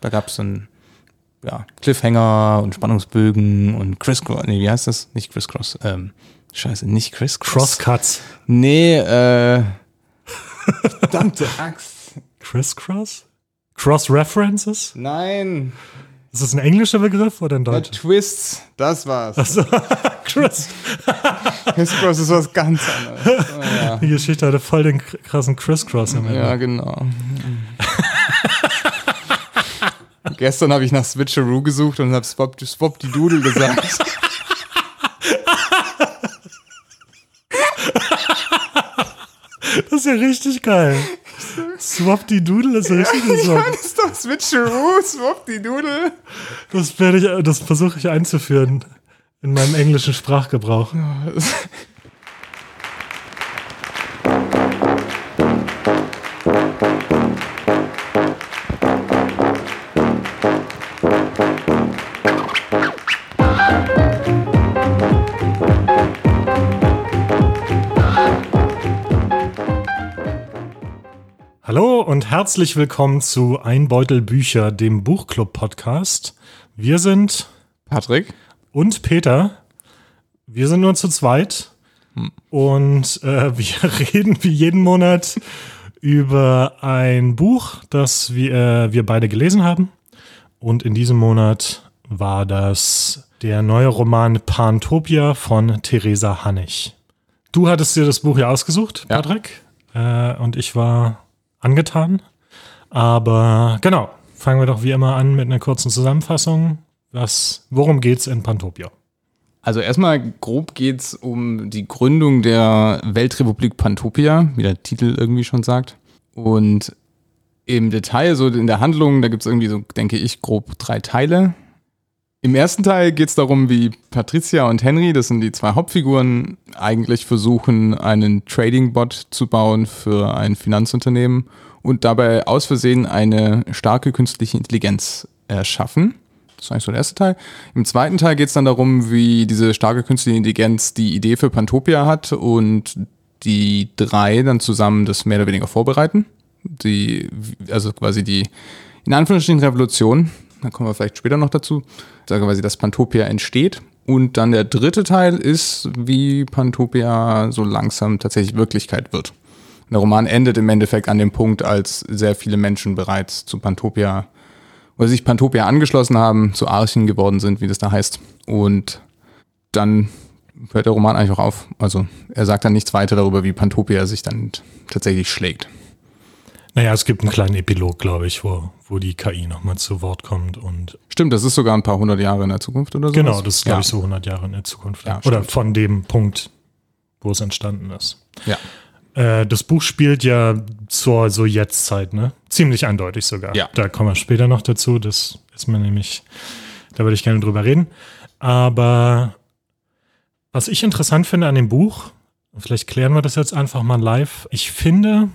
Da gab es einen ja, Cliffhanger und Spannungsbögen und Crisscross. Nee, wie heißt das? Nicht Crisscross. Ähm, scheiße, nicht Crisscross. Crosscuts. Nee, äh. verdammte Axt. Crisscross? Cross-References? Nein. Ist das ein englischer Begriff oder ein Ja, deutscher? Twists, das war's. Also, Chris, Crisscross ist was ganz anderes. Oh, ja. die Geschichte hatte voll den krassen Crisscross im ja, Ende. genau. Gestern habe ich nach Switcheroo gesucht und habe Swap, Swap die Doodle gesagt. Das ist ja richtig geil. Swap die Doodle ist ja richtig Ich so. meine, ist doch Switcheroo, Swap die Doodle. Das werde ich, das versuche ich einzuführen in meinem englischen Sprachgebrauch. Und herzlich willkommen zu Ein Beutel Bücher, dem Buchclub-Podcast. Wir sind Patrick? und Peter. Wir sind nur zu zweit und äh, wir reden wie jeden Monat über ein Buch, das wir, äh, wir beide gelesen haben. Und in diesem Monat war das der neue Roman Pantopia von Theresa Hannig. Du hattest dir das Buch ja ausgesucht, Ja. Patrick, äh, und ich war angetan. Aber genau, fangen wir doch wie immer an mit einer kurzen Zusammenfassung. Was, worum geht's in Pantopia? Also erstmal grob geht's um die Gründung der Weltrepublik Pantopia, wie der Titel irgendwie schon sagt. Und im Detail, so in der Handlung, da gibt's irgendwie so, denke ich, grob drei Teile. Im ersten Teil geht's darum, wie Patricia und Henry, das sind die zwei Hauptfiguren, eigentlich versuchen, einen Trading-Bot zu bauen für ein Finanzunternehmen und dabei aus Versehen eine starke künstliche Intelligenz erschaffen. Das ist eigentlich so der erste Teil. Im zweiten Teil geht es dann darum, wie diese starke künstliche Intelligenz die Idee für Pantopia hat und die drei dann zusammen das mehr oder weniger vorbereiten. Die, also quasi die, in Anführungsstrichen Revolution, da kommen wir vielleicht später noch dazu, da quasi das Pantopia entsteht. Und dann der dritte Teil ist, wie Pantopia so langsam tatsächlich Wirklichkeit wird. Der Roman endet im Endeffekt an dem Punkt, als sehr viele Menschen bereits zu Pantopia oder sich Pantopia angeschlossen haben, zu Archen geworden sind, wie das da heißt. Und dann hört der Roman eigentlich auch auf. Also er sagt dann nichts weiter darüber, wie Pantopia sich dann tatsächlich schlägt. Naja, es gibt einen kleinen Epilog, glaube ich, wo, wo die KI nochmal zu Wort kommt. Und Stimmt, das ist sogar ein paar hundert Jahre in der Zukunft oder so. genau, das ist, glaube ja. ich, so 100 Jahre in der Zukunft. Ja, Oder stimmt. von dem Punkt, wo es entstanden ist. Ja. Äh, das Buch spielt ja zur so Jetztzeit, ne? Ziemlich eindeutig sogar. Ja. Da kommen wir später noch dazu. Das ist mir nämlich, da würde ich gerne drüber reden. Aber was ich interessant finde an dem Buch, vielleicht klären wir das jetzt einfach mal live. Ich finde,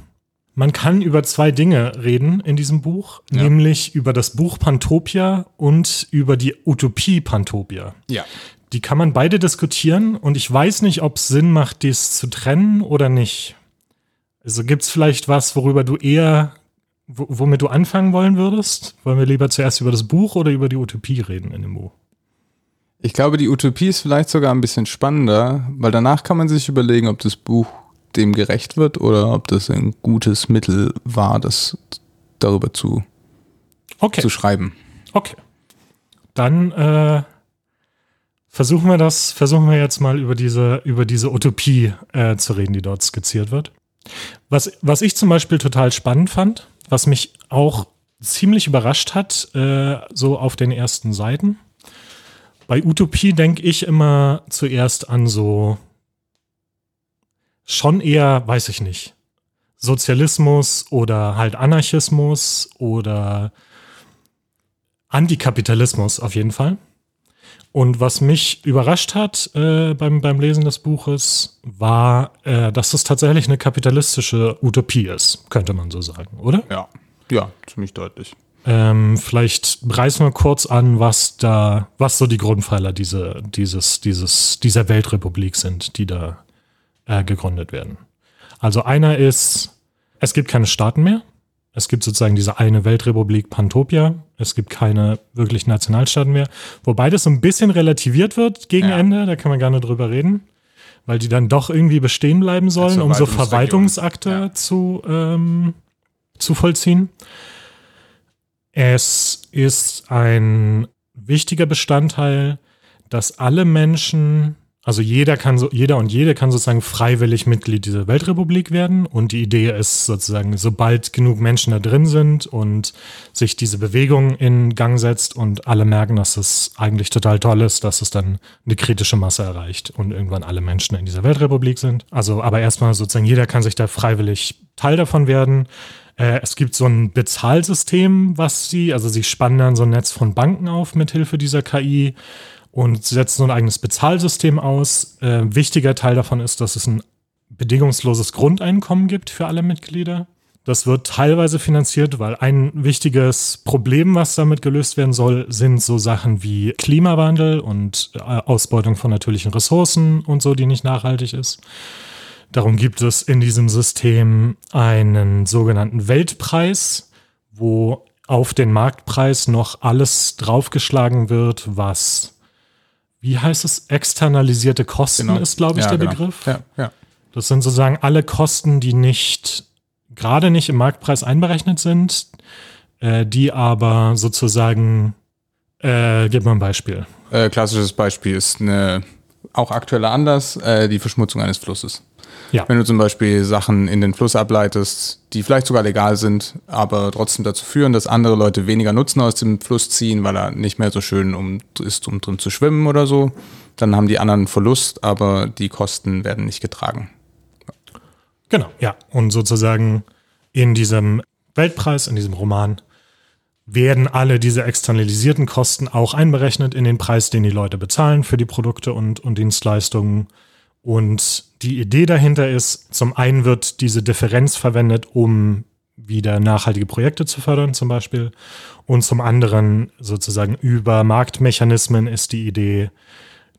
man kann über zwei Dinge reden in diesem Buch, Ja. nämlich über das Buch Pantopia und über die Utopie Pantopia. Ja. Die kann man beide diskutieren und ich weiß nicht, ob es Sinn macht, dies zu trennen oder nicht. Also gibt es vielleicht was, worüber du eher, wo- womit du anfangen wollen würdest? Wollen wir lieber zuerst über das Buch oder über die Utopie reden in dem Buch? Ich glaube, die Utopie ist vielleicht sogar ein bisschen spannender, weil danach kann man sich überlegen, ob das Buch dem gerecht wird oder ob das ein gutes Mittel war, das darüber zu, Okay, zu schreiben. okay. Dann äh, versuchen wir das, versuchen wir jetzt mal über diese, über diese Utopie äh, zu reden, die dort skizziert wird. Was, was ich zum Beispiel total spannend fand, was mich auch ziemlich überrascht hat, äh, so auf den ersten Seiten. Bei Utopie denke ich immer zuerst an so schon eher, weiß ich nicht, Sozialismus oder halt Anarchismus oder Antikapitalismus auf jeden Fall. Und was mich überrascht hat äh, beim, beim Lesen des Buches, war, äh, dass das tatsächlich eine kapitalistische Utopie ist, könnte man so sagen, oder? Ja. Ja, ziemlich deutlich. Ähm, vielleicht reißen wir kurz an, was da, was so die Grundpfeiler diese, dieses, dieses, dieser Weltrepublik sind, die da äh, gegründet werden. Also einer ist, es gibt keine Staaten mehr. Es gibt sozusagen diese eine Weltrepublik Pantopia. Es gibt keine wirklich Nationalstaaten mehr. Wobei das so ein bisschen relativiert wird gegen Ja. Ende, da kann man gerne drüber reden. Weil die dann doch irgendwie bestehen bleiben sollen, um so. Verwaltungsakte Ja. zu, ähm, zu vollziehen. Es ist ein wichtiger Bestandteil, dass alle Menschen, also jeder kann so, jeder und jede kann sozusagen freiwillig Mitglied dieser Weltrepublik werden. Und die Idee ist sozusagen, sobald genug Menschen da drin sind und sich diese Bewegung in Gang setzt und alle merken, dass es eigentlich total toll ist, dass es dann eine kritische Masse erreicht und irgendwann alle Menschen in dieser Weltrepublik sind. Also, aber erstmal sozusagen jeder kann sich da freiwillig Teil davon werden. Äh, es gibt so ein Bezahlsystem, was sie, also sie spannen dann so ein Netz von Banken auf mit Hilfe dieser KI und setzen so ein eigenes Bezahlsystem aus. Äh, wichtiger Teil davon ist, dass es ein bedingungsloses Grundeinkommen gibt für alle Mitglieder. Das wird teilweise finanziert, weil ein wichtiges Problem, was damit gelöst werden soll, sind so Sachen wie Klimawandel und äh, Ausbeutung von natürlichen Ressourcen und so, die nicht nachhaltig ist. Darum gibt es in diesem System einen sogenannten Weltpreis, wo auf den Marktpreis noch alles draufgeschlagen wird, was, wie heißt es, externalisierte Kosten ist, glaube ich, Genau. Ja, der genau. Begriff. Ja, ja. Das sind sozusagen alle Kosten, die nicht, gerade nicht im Marktpreis einberechnet sind, äh, die aber sozusagen, äh, gib mal ein Beispiel. Äh, klassisches Beispiel ist eine, auch aktueller Anlass, äh, die Verschmutzung eines Flusses. Ja. Wenn du zum Beispiel Sachen in den Fluss ableitest, die vielleicht sogar legal sind, aber trotzdem dazu führen, dass andere Leute weniger Nutzen aus dem Fluss ziehen, weil er nicht mehr so schön um, ist, um drin zu schwimmen oder so, dann haben die anderen einen Verlust, aber die Kosten werden nicht getragen. Genau, ja. Und sozusagen in diesem Weltpreis, in diesem Roman, werden alle diese externalisierten Kosten auch einberechnet in den Preis, den die Leute bezahlen für die Produkte und, und Dienstleistungen. Und die Idee dahinter ist, zum einen wird diese Differenz verwendet, um wieder nachhaltige Projekte zu fördern, zum Beispiel. Und zum anderen sozusagen über Marktmechanismen ist die Idee,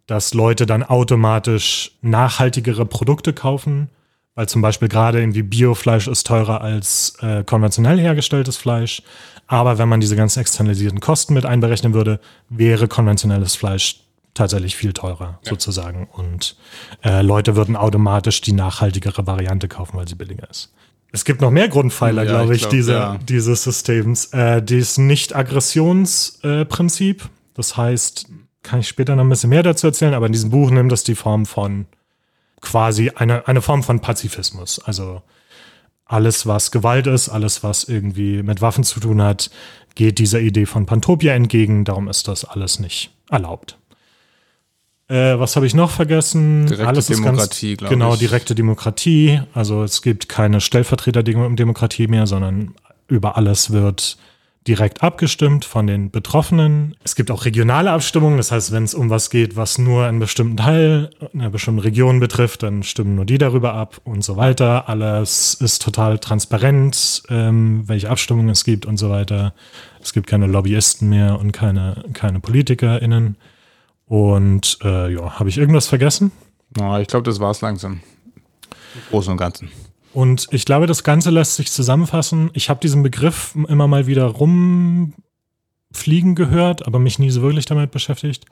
dass Leute dann automatisch nachhaltigere Produkte kaufen, weil zum Beispiel gerade irgendwie Biofleisch ist teurer als äh, konventionell hergestelltes Fleisch. Aber wenn man diese ganzen externalisierten Kosten mit einberechnen würde, wäre konventionelles Fleisch tatsächlich viel teurer sozusagen. Und äh, Leute würden automatisch die nachhaltigere Variante kaufen, weil sie billiger ist. Es gibt noch mehr Grundpfeiler, Ja, glaube ich ich, glaub, diese, ja. dieses Systems. Äh, das Nicht-Aggressions-Prinzip. das heißt, kann ich später noch ein bisschen mehr dazu erzählen, aber in diesem Buch nimmt das die Form von quasi eine, eine Form von Pazifismus. Also alles, was Gewalt ist, alles, was irgendwie mit Waffen zu tun hat, geht dieser Idee von Pantopia entgegen. Darum ist das alles nicht erlaubt. Äh, was habe ich noch vergessen? Direkte alles Demokratie, ganz, glaub Genau, ich. direkte Demokratie. Also es gibt keine Stellvertreterdemokratie mehr, sondern über alles wird direkt abgestimmt von den Betroffenen. Es gibt auch regionale Abstimmungen, das heißt, wenn es um was geht, was nur einen bestimmten Teil einer bestimmten Region betrifft, dann stimmen nur die darüber ab und so weiter. Alles ist total transparent, ähm, welche Abstimmungen es gibt und so weiter. Es gibt keine Lobbyisten mehr und keine, keine PolitikerInnen. Und äh, ja, habe ich irgendwas vergessen? Ja, ich glaube, das war's langsam. Im Großen und Ganzen. Und ich glaube, das Ganze lässt sich zusammenfassen. Ich habe diesen Begriff immer mal wieder rumfliegen gehört, aber mich nie so wirklich damit beschäftigt.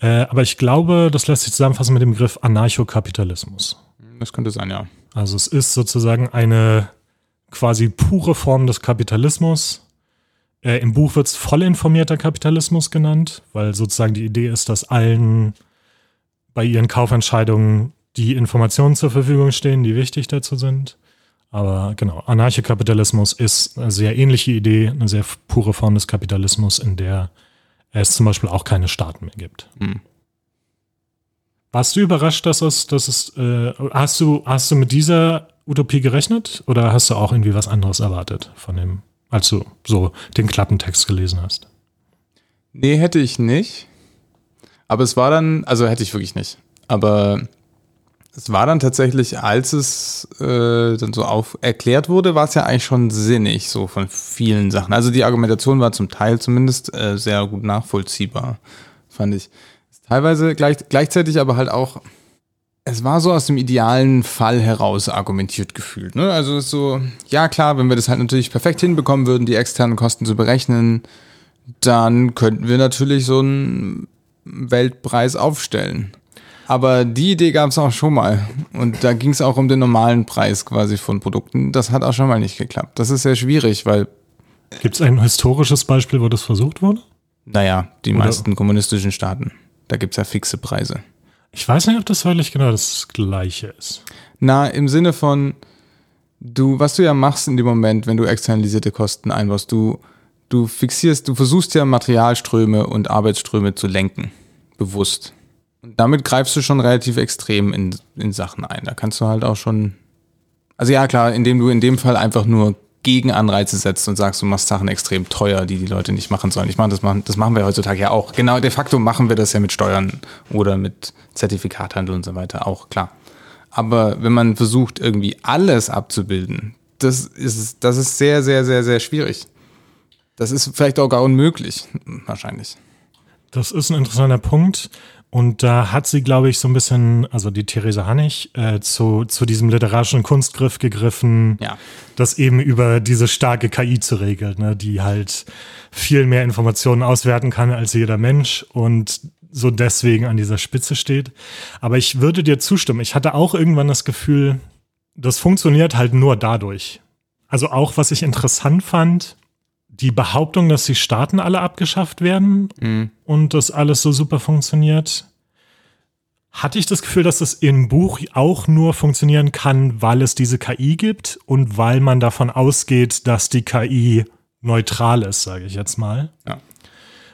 Äh, aber ich glaube, das lässt sich zusammenfassen mit dem Begriff Anarchokapitalismus. Das könnte sein, ja. Also es ist sozusagen eine quasi pure Form des Kapitalismus. Äh, Im Buch wird es voll informierter Kapitalismus genannt, weil sozusagen die Idee ist, dass allen bei ihren Kaufentscheidungen die Informationen zur Verfügung stehen, die wichtig dazu sind. Aber genau, Anarchokapitalismus ist eine sehr ähnliche Idee, eine sehr pure Form des Kapitalismus, in der es zum Beispiel auch keine Staaten mehr gibt. Hm. Warst du überrascht, dass es, dass es, äh, hast du, hast du mit dieser Utopie gerechnet oder hast du auch irgendwie was anderes erwartet von dem, als du so den Klappentext gelesen hast? Nee, hätte ich nicht. Aber es war dann, also hätte ich wirklich nicht. Aber es war dann tatsächlich, als es äh, dann so auf erklärt wurde, war es ja eigentlich schon sinnig, so von vielen Sachen. Also die Argumentation war zum Teil zumindest äh, sehr gut nachvollziehbar, fand ich. Teilweise gleich, gleichzeitig aber halt auch, es war so aus dem idealen Fall heraus argumentiert gefühlt. Ne? Also es ist so, ja klar, wenn wir das halt natürlich perfekt hinbekommen würden, die externen Kosten zu berechnen, dann könnten wir natürlich so einen Weltpreis aufstellen. Aber die Idee gab es auch schon mal. Und da ging es auch um den normalen Preis quasi von Produkten. Das hat auch schon mal nicht geklappt. Das ist sehr schwierig, weil. Gibt es ein historisches Beispiel, wo das versucht wurde? Naja, die Oder? meisten kommunistischen Staaten. Da gibt es ja fixe Preise. Ich weiß nicht, ob das wirklich genau das Gleiche ist. Na, im Sinne von, du, was du ja machst in dem Moment, wenn du externalisierte Kosten einbaust, du, du fixierst, du versuchst ja Materialströme und Arbeitsströme zu lenken. Bewusst. Und damit greifst du schon relativ extrem in, in Sachen ein. Da kannst du halt auch schon. Also ja, klar, indem du in dem Fall einfach nur Gegenanreize setzt und sagst, du machst Sachen extrem teuer, die die Leute nicht machen sollen. Ich meine, das machen, das machen wir heutzutage ja auch. Genau, de facto machen wir das ja mit Steuern oder mit Zertifikathandel und so weiter auch, klar. Aber wenn man versucht, irgendwie alles abzubilden, das ist, das ist sehr, sehr, sehr, sehr schwierig. Das ist vielleicht auch gar unmöglich, wahrscheinlich. Das ist ein interessanter Punkt. Und da hat sie, glaube ich, so ein bisschen, also die Theresa Hannig, äh, zu, zu diesem literarischen Kunstgriff gegriffen, ja. das eben über diese starke KI zu regeln, ne, die halt viel mehr Informationen auswerten kann als jeder Mensch und so deswegen an dieser Spitze steht. Aber ich würde dir zustimmen. Ich hatte auch irgendwann das Gefühl, das funktioniert halt nur dadurch. Also auch, was ich interessant fand, die Behauptung, dass die Staaten alle abgeschafft werden mhm. und das alles so super funktioniert, hatte ich das Gefühl, dass das im Buch auch nur funktionieren kann, weil es diese KI gibt und weil man davon ausgeht, dass die KI neutral ist, sage ich jetzt mal. Ja.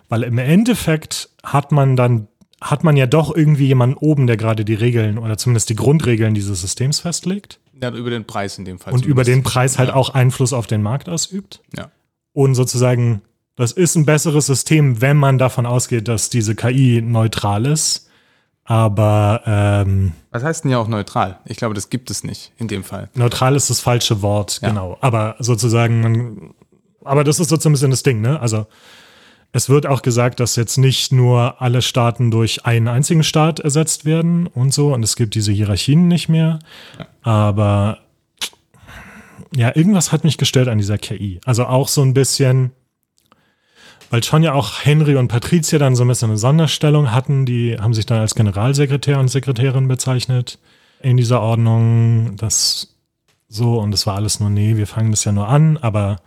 Weil im Endeffekt hat man dann, hat man ja doch irgendwie jemanden oben, der gerade die Regeln oder zumindest die Grundregeln dieses Systems festlegt. Ja, über den Preis in dem Fall. Und zumindest. über den Preis halt ja. auch Einfluss auf den Markt ausübt. Ja und sozusagen, das ist ein besseres System, wenn man davon ausgeht, dass diese KI neutral ist. Aber ähm, was heißt denn ja auch neutral? Ich glaube, das gibt es nicht in dem Fall. Neutral ist das falsche Wort, ja. genau. Aber sozusagen, aber das ist so ein bisschen das Ding, ne? Also es wird auch gesagt, dass jetzt nicht nur alle Staaten durch einen einzigen Staat ersetzt werden und so, und es gibt diese Hierarchien nicht mehr. Ja. Aber ja, irgendwas hat mich gestört an dieser KI. Also auch so ein bisschen, weil schon ja auch Henry und Patricia dann so ein bisschen eine Sonderstellung hatten, die haben sich dann als Generalsekretär und Sekretärin bezeichnet in dieser Ordnung. Das so, und es war alles nur, nee, wir fangen das ja nur an, aber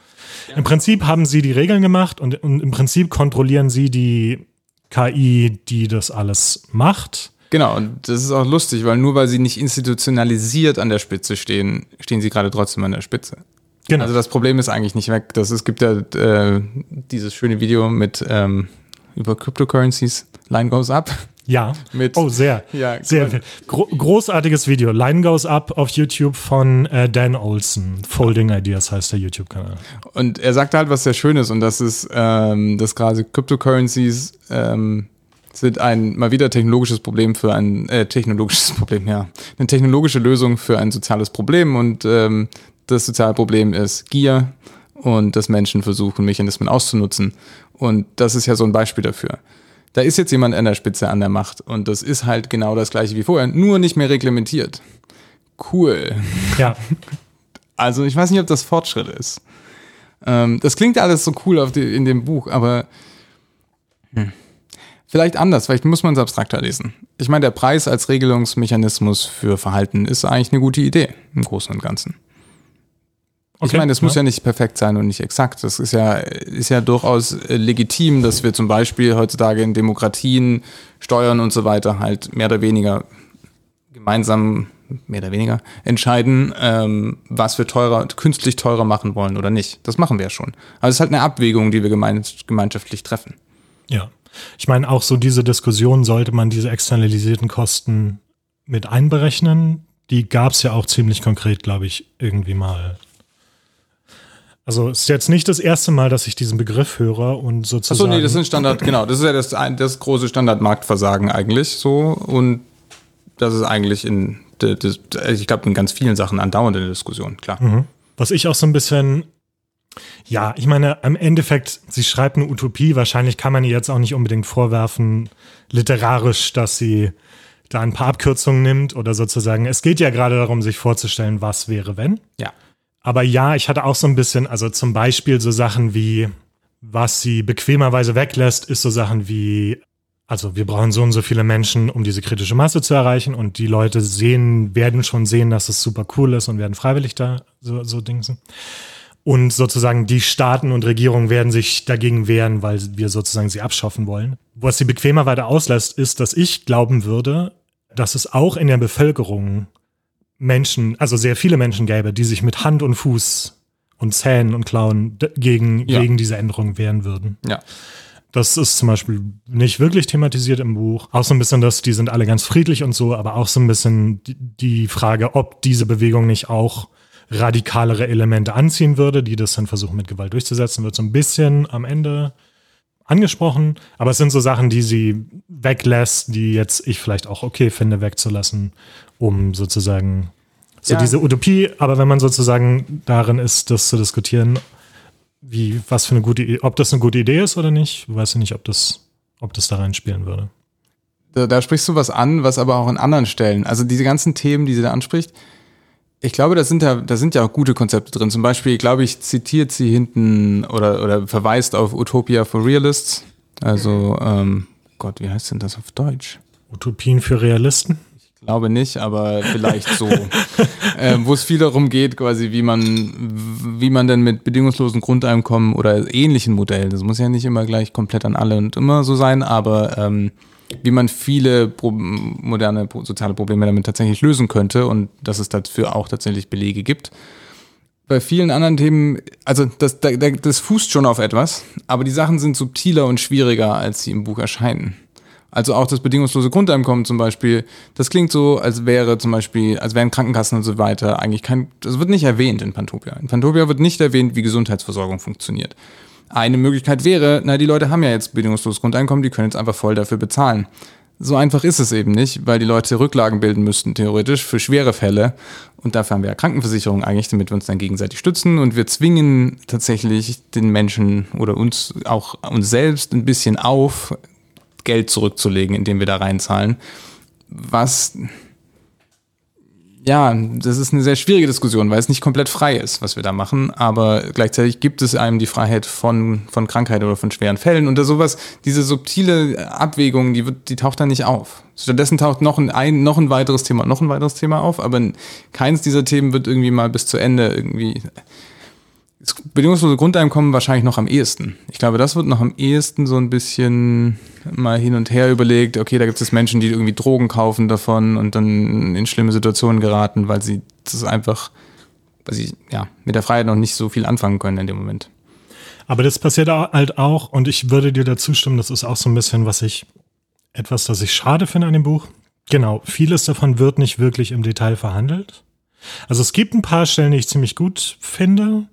ja. im Prinzip haben sie die Regeln gemacht und, und im Prinzip kontrollieren sie die KI, die das alles macht. Genau, und das ist auch lustig, weil nur weil sie nicht institutionalisiert an der Spitze stehen, stehen sie gerade trotzdem an der Spitze. Genau. Also das Problem ist eigentlich nicht weg. Das, es gibt ja äh, dieses schöne Video mit ähm, über Cryptocurrencies, Line Goes Up. Ja. Mit, oh, sehr. Ja, sehr. Gro großartiges Video. Line Goes Up auf YouTube von äh, Dan Olson. Folding Ideas heißt der YouTube-Kanal. Und er sagt halt was sehr Schönes und das ist, ähm, dass gerade Cryptocurrencies ähm, sind ein mal wieder technologisches Problem für ein äh, technologisches Problem, ja. Eine technologische Lösung für ein soziales Problem und ähm, das soziale Problem ist Gier und dass Menschen versuchen, Mechanismen auszunutzen. Und das ist ja so ein Beispiel dafür. Da ist jetzt jemand an der Spitze an der Macht und das ist halt genau das gleiche wie vorher, nur nicht mehr reglementiert. Cool. Ja. Also ich weiß nicht, ob das Fortschritt ist. Ähm, das klingt alles so cool auf die, in dem Buch, aber hm. Vielleicht anders, vielleicht muss man es abstrakter lesen. Ich meine, der Preis als Regelungsmechanismus für Verhalten ist eigentlich eine gute Idee im Großen und Ganzen. Okay, ich meine, es ja. muss ja nicht perfekt sein und nicht exakt. Das ist ja, ist ja durchaus äh, legitim, dass wir zum Beispiel heutzutage in Demokratien Steuern und so weiter halt mehr oder weniger gemeinsam, mehr oder weniger, entscheiden, ähm, was wir teurer, künstlich teurer machen wollen oder nicht. Das machen wir ja schon. Aber es ist halt eine Abwägung, die wir gemeinschaftlich treffen. Ja. Ich meine, auch so diese Diskussion, sollte man diese externalisierten Kosten mit einberechnen? Die gab es ja auch ziemlich konkret, glaube ich, irgendwie mal. Also es ist jetzt nicht das erste Mal, dass ich diesen Begriff höre und sozusagen. Achso, nee, das ist ein Standard, genau. Das ist ja das, das große Standardmarktversagen eigentlich so. Und das ist eigentlich in, ich glaube, in ganz vielen Sachen andauernd in der Diskussion, klar. Mhm. Was ich auch so ein bisschen ja, ich meine, im Endeffekt, sie schreibt eine Utopie. Wahrscheinlich kann man ihr jetzt auch nicht unbedingt vorwerfen, literarisch, dass sie da ein paar Abkürzungen nimmt oder sozusagen, es geht ja gerade darum, sich vorzustellen, was wäre, wenn. Ja. Aber ja, ich hatte auch so ein bisschen, also zum Beispiel so Sachen wie, was sie bequemerweise weglässt, ist so Sachen wie, also wir brauchen so und so viele Menschen, um diese kritische Masse zu erreichen und die Leute sehen, werden schon sehen, dass es super cool ist und werden freiwillig da so, so Dingsen. Und sozusagen die Staaten und Regierungen werden sich dagegen wehren, weil wir sozusagen sie abschaffen wollen. Was sie bequemer weiter auslässt, ist, dass ich glauben würde, dass es auch in der Bevölkerung Menschen, also sehr viele Menschen gäbe, die sich mit Hand und Fuß und Zähnen und Klauen gegen, ja. gegen diese Änderung wehren würden. Ja. Das ist zum Beispiel nicht wirklich thematisiert im Buch. Auch so ein bisschen, dass die sind alle ganz friedlich und so, aber auch so ein bisschen die, die Frage, ob diese Bewegung nicht auch radikalere Elemente anziehen würde, die das dann versuchen mit Gewalt durchzusetzen, wird so ein bisschen am Ende angesprochen. Aber es sind so Sachen, die sie weglässt, die jetzt ich vielleicht auch okay finde, wegzulassen, um sozusagen so ja. diese Utopie, aber wenn man sozusagen darin ist, das zu diskutieren, wie, was für eine gute, ob das eine gute Idee ist oder nicht, weiß ich nicht, ob das, ob das da reinspielen würde. Da, da sprichst du was an, was aber auch an anderen Stellen, also diese ganzen Themen, die sie da anspricht, ich glaube, da sind ja, da sind ja auch gute Konzepte drin. Zum Beispiel, glaube ich, zitiert sie hinten oder, oder verweist auf Utopia for Realists. Also, ähm, Gott, wie heißt denn das auf Deutsch? Utopien für Realisten? Ich glaube nicht, aber vielleicht so. ähm, Wo es viel darum geht, quasi, wie man, wie man denn mit bedingungslosen Grundeinkommen oder ähnlichen Modellen, das muss ja nicht immer gleich komplett an alle und immer so sein, aber ähm, wie man viele Pro moderne soziale Probleme damit tatsächlich lösen könnte und dass es dafür auch tatsächlich Belege gibt. Bei vielen anderen Themen, also das, das fußt schon auf etwas, aber die Sachen sind subtiler und schwieriger, als sie im Buch erscheinen. Also auch das bedingungslose Grundeinkommen zum Beispiel, das klingt so, als wäre zum Beispiel, als wären Krankenkassen und so weiter eigentlich kein, das wird nicht erwähnt in Pantopia. In Pantopia wird nicht erwähnt, wie Gesundheitsversorgung funktioniert. Eine Möglichkeit wäre, na, die Leute haben ja jetzt bedingungsloses Grundeinkommen, die können jetzt einfach voll dafür bezahlen. So einfach ist es eben nicht, weil die Leute Rücklagen bilden müssten, theoretisch, für schwere Fälle. Und dafür haben wir ja Krankenversicherung eigentlich, damit wir uns dann gegenseitig stützen. Und wir zwingen tatsächlich den Menschen oder uns auch uns selbst ein bisschen auf, Geld zurückzulegen, indem wir da reinzahlen. Was ja, das ist eine sehr schwierige Diskussion, weil es nicht komplett frei ist, was wir da machen. Aber gleichzeitig gibt es einem die Freiheit von, von Krankheit oder von schweren Fällen. Und da sowas, diese subtile Abwägung, die, wird, die taucht da nicht auf. Stattdessen taucht noch ein, ein, noch ein weiteres Thema, noch ein weiteres Thema auf, aber keins dieser Themen wird irgendwie mal bis zu Ende irgendwie das bedingungslose Grundeinkommen wahrscheinlich noch am ehesten. Ich glaube, das wird noch am ehesten so ein bisschen mal hin und her überlegt. Okay, da gibt es Menschen, die irgendwie Drogen kaufen davon und dann in schlimme Situationen geraten, weil sie das einfach, weil sie ja mit der Freiheit noch nicht so viel anfangen können in dem Moment. Aber das passiert halt auch, und ich würde dir dazu stimmen, das ist auch so ein bisschen, was ich, etwas, das ich schade finde an dem Buch. Genau, vieles davon wird nicht wirklich im Detail verhandelt. Also es gibt ein paar Stellen, die ich ziemlich gut finde.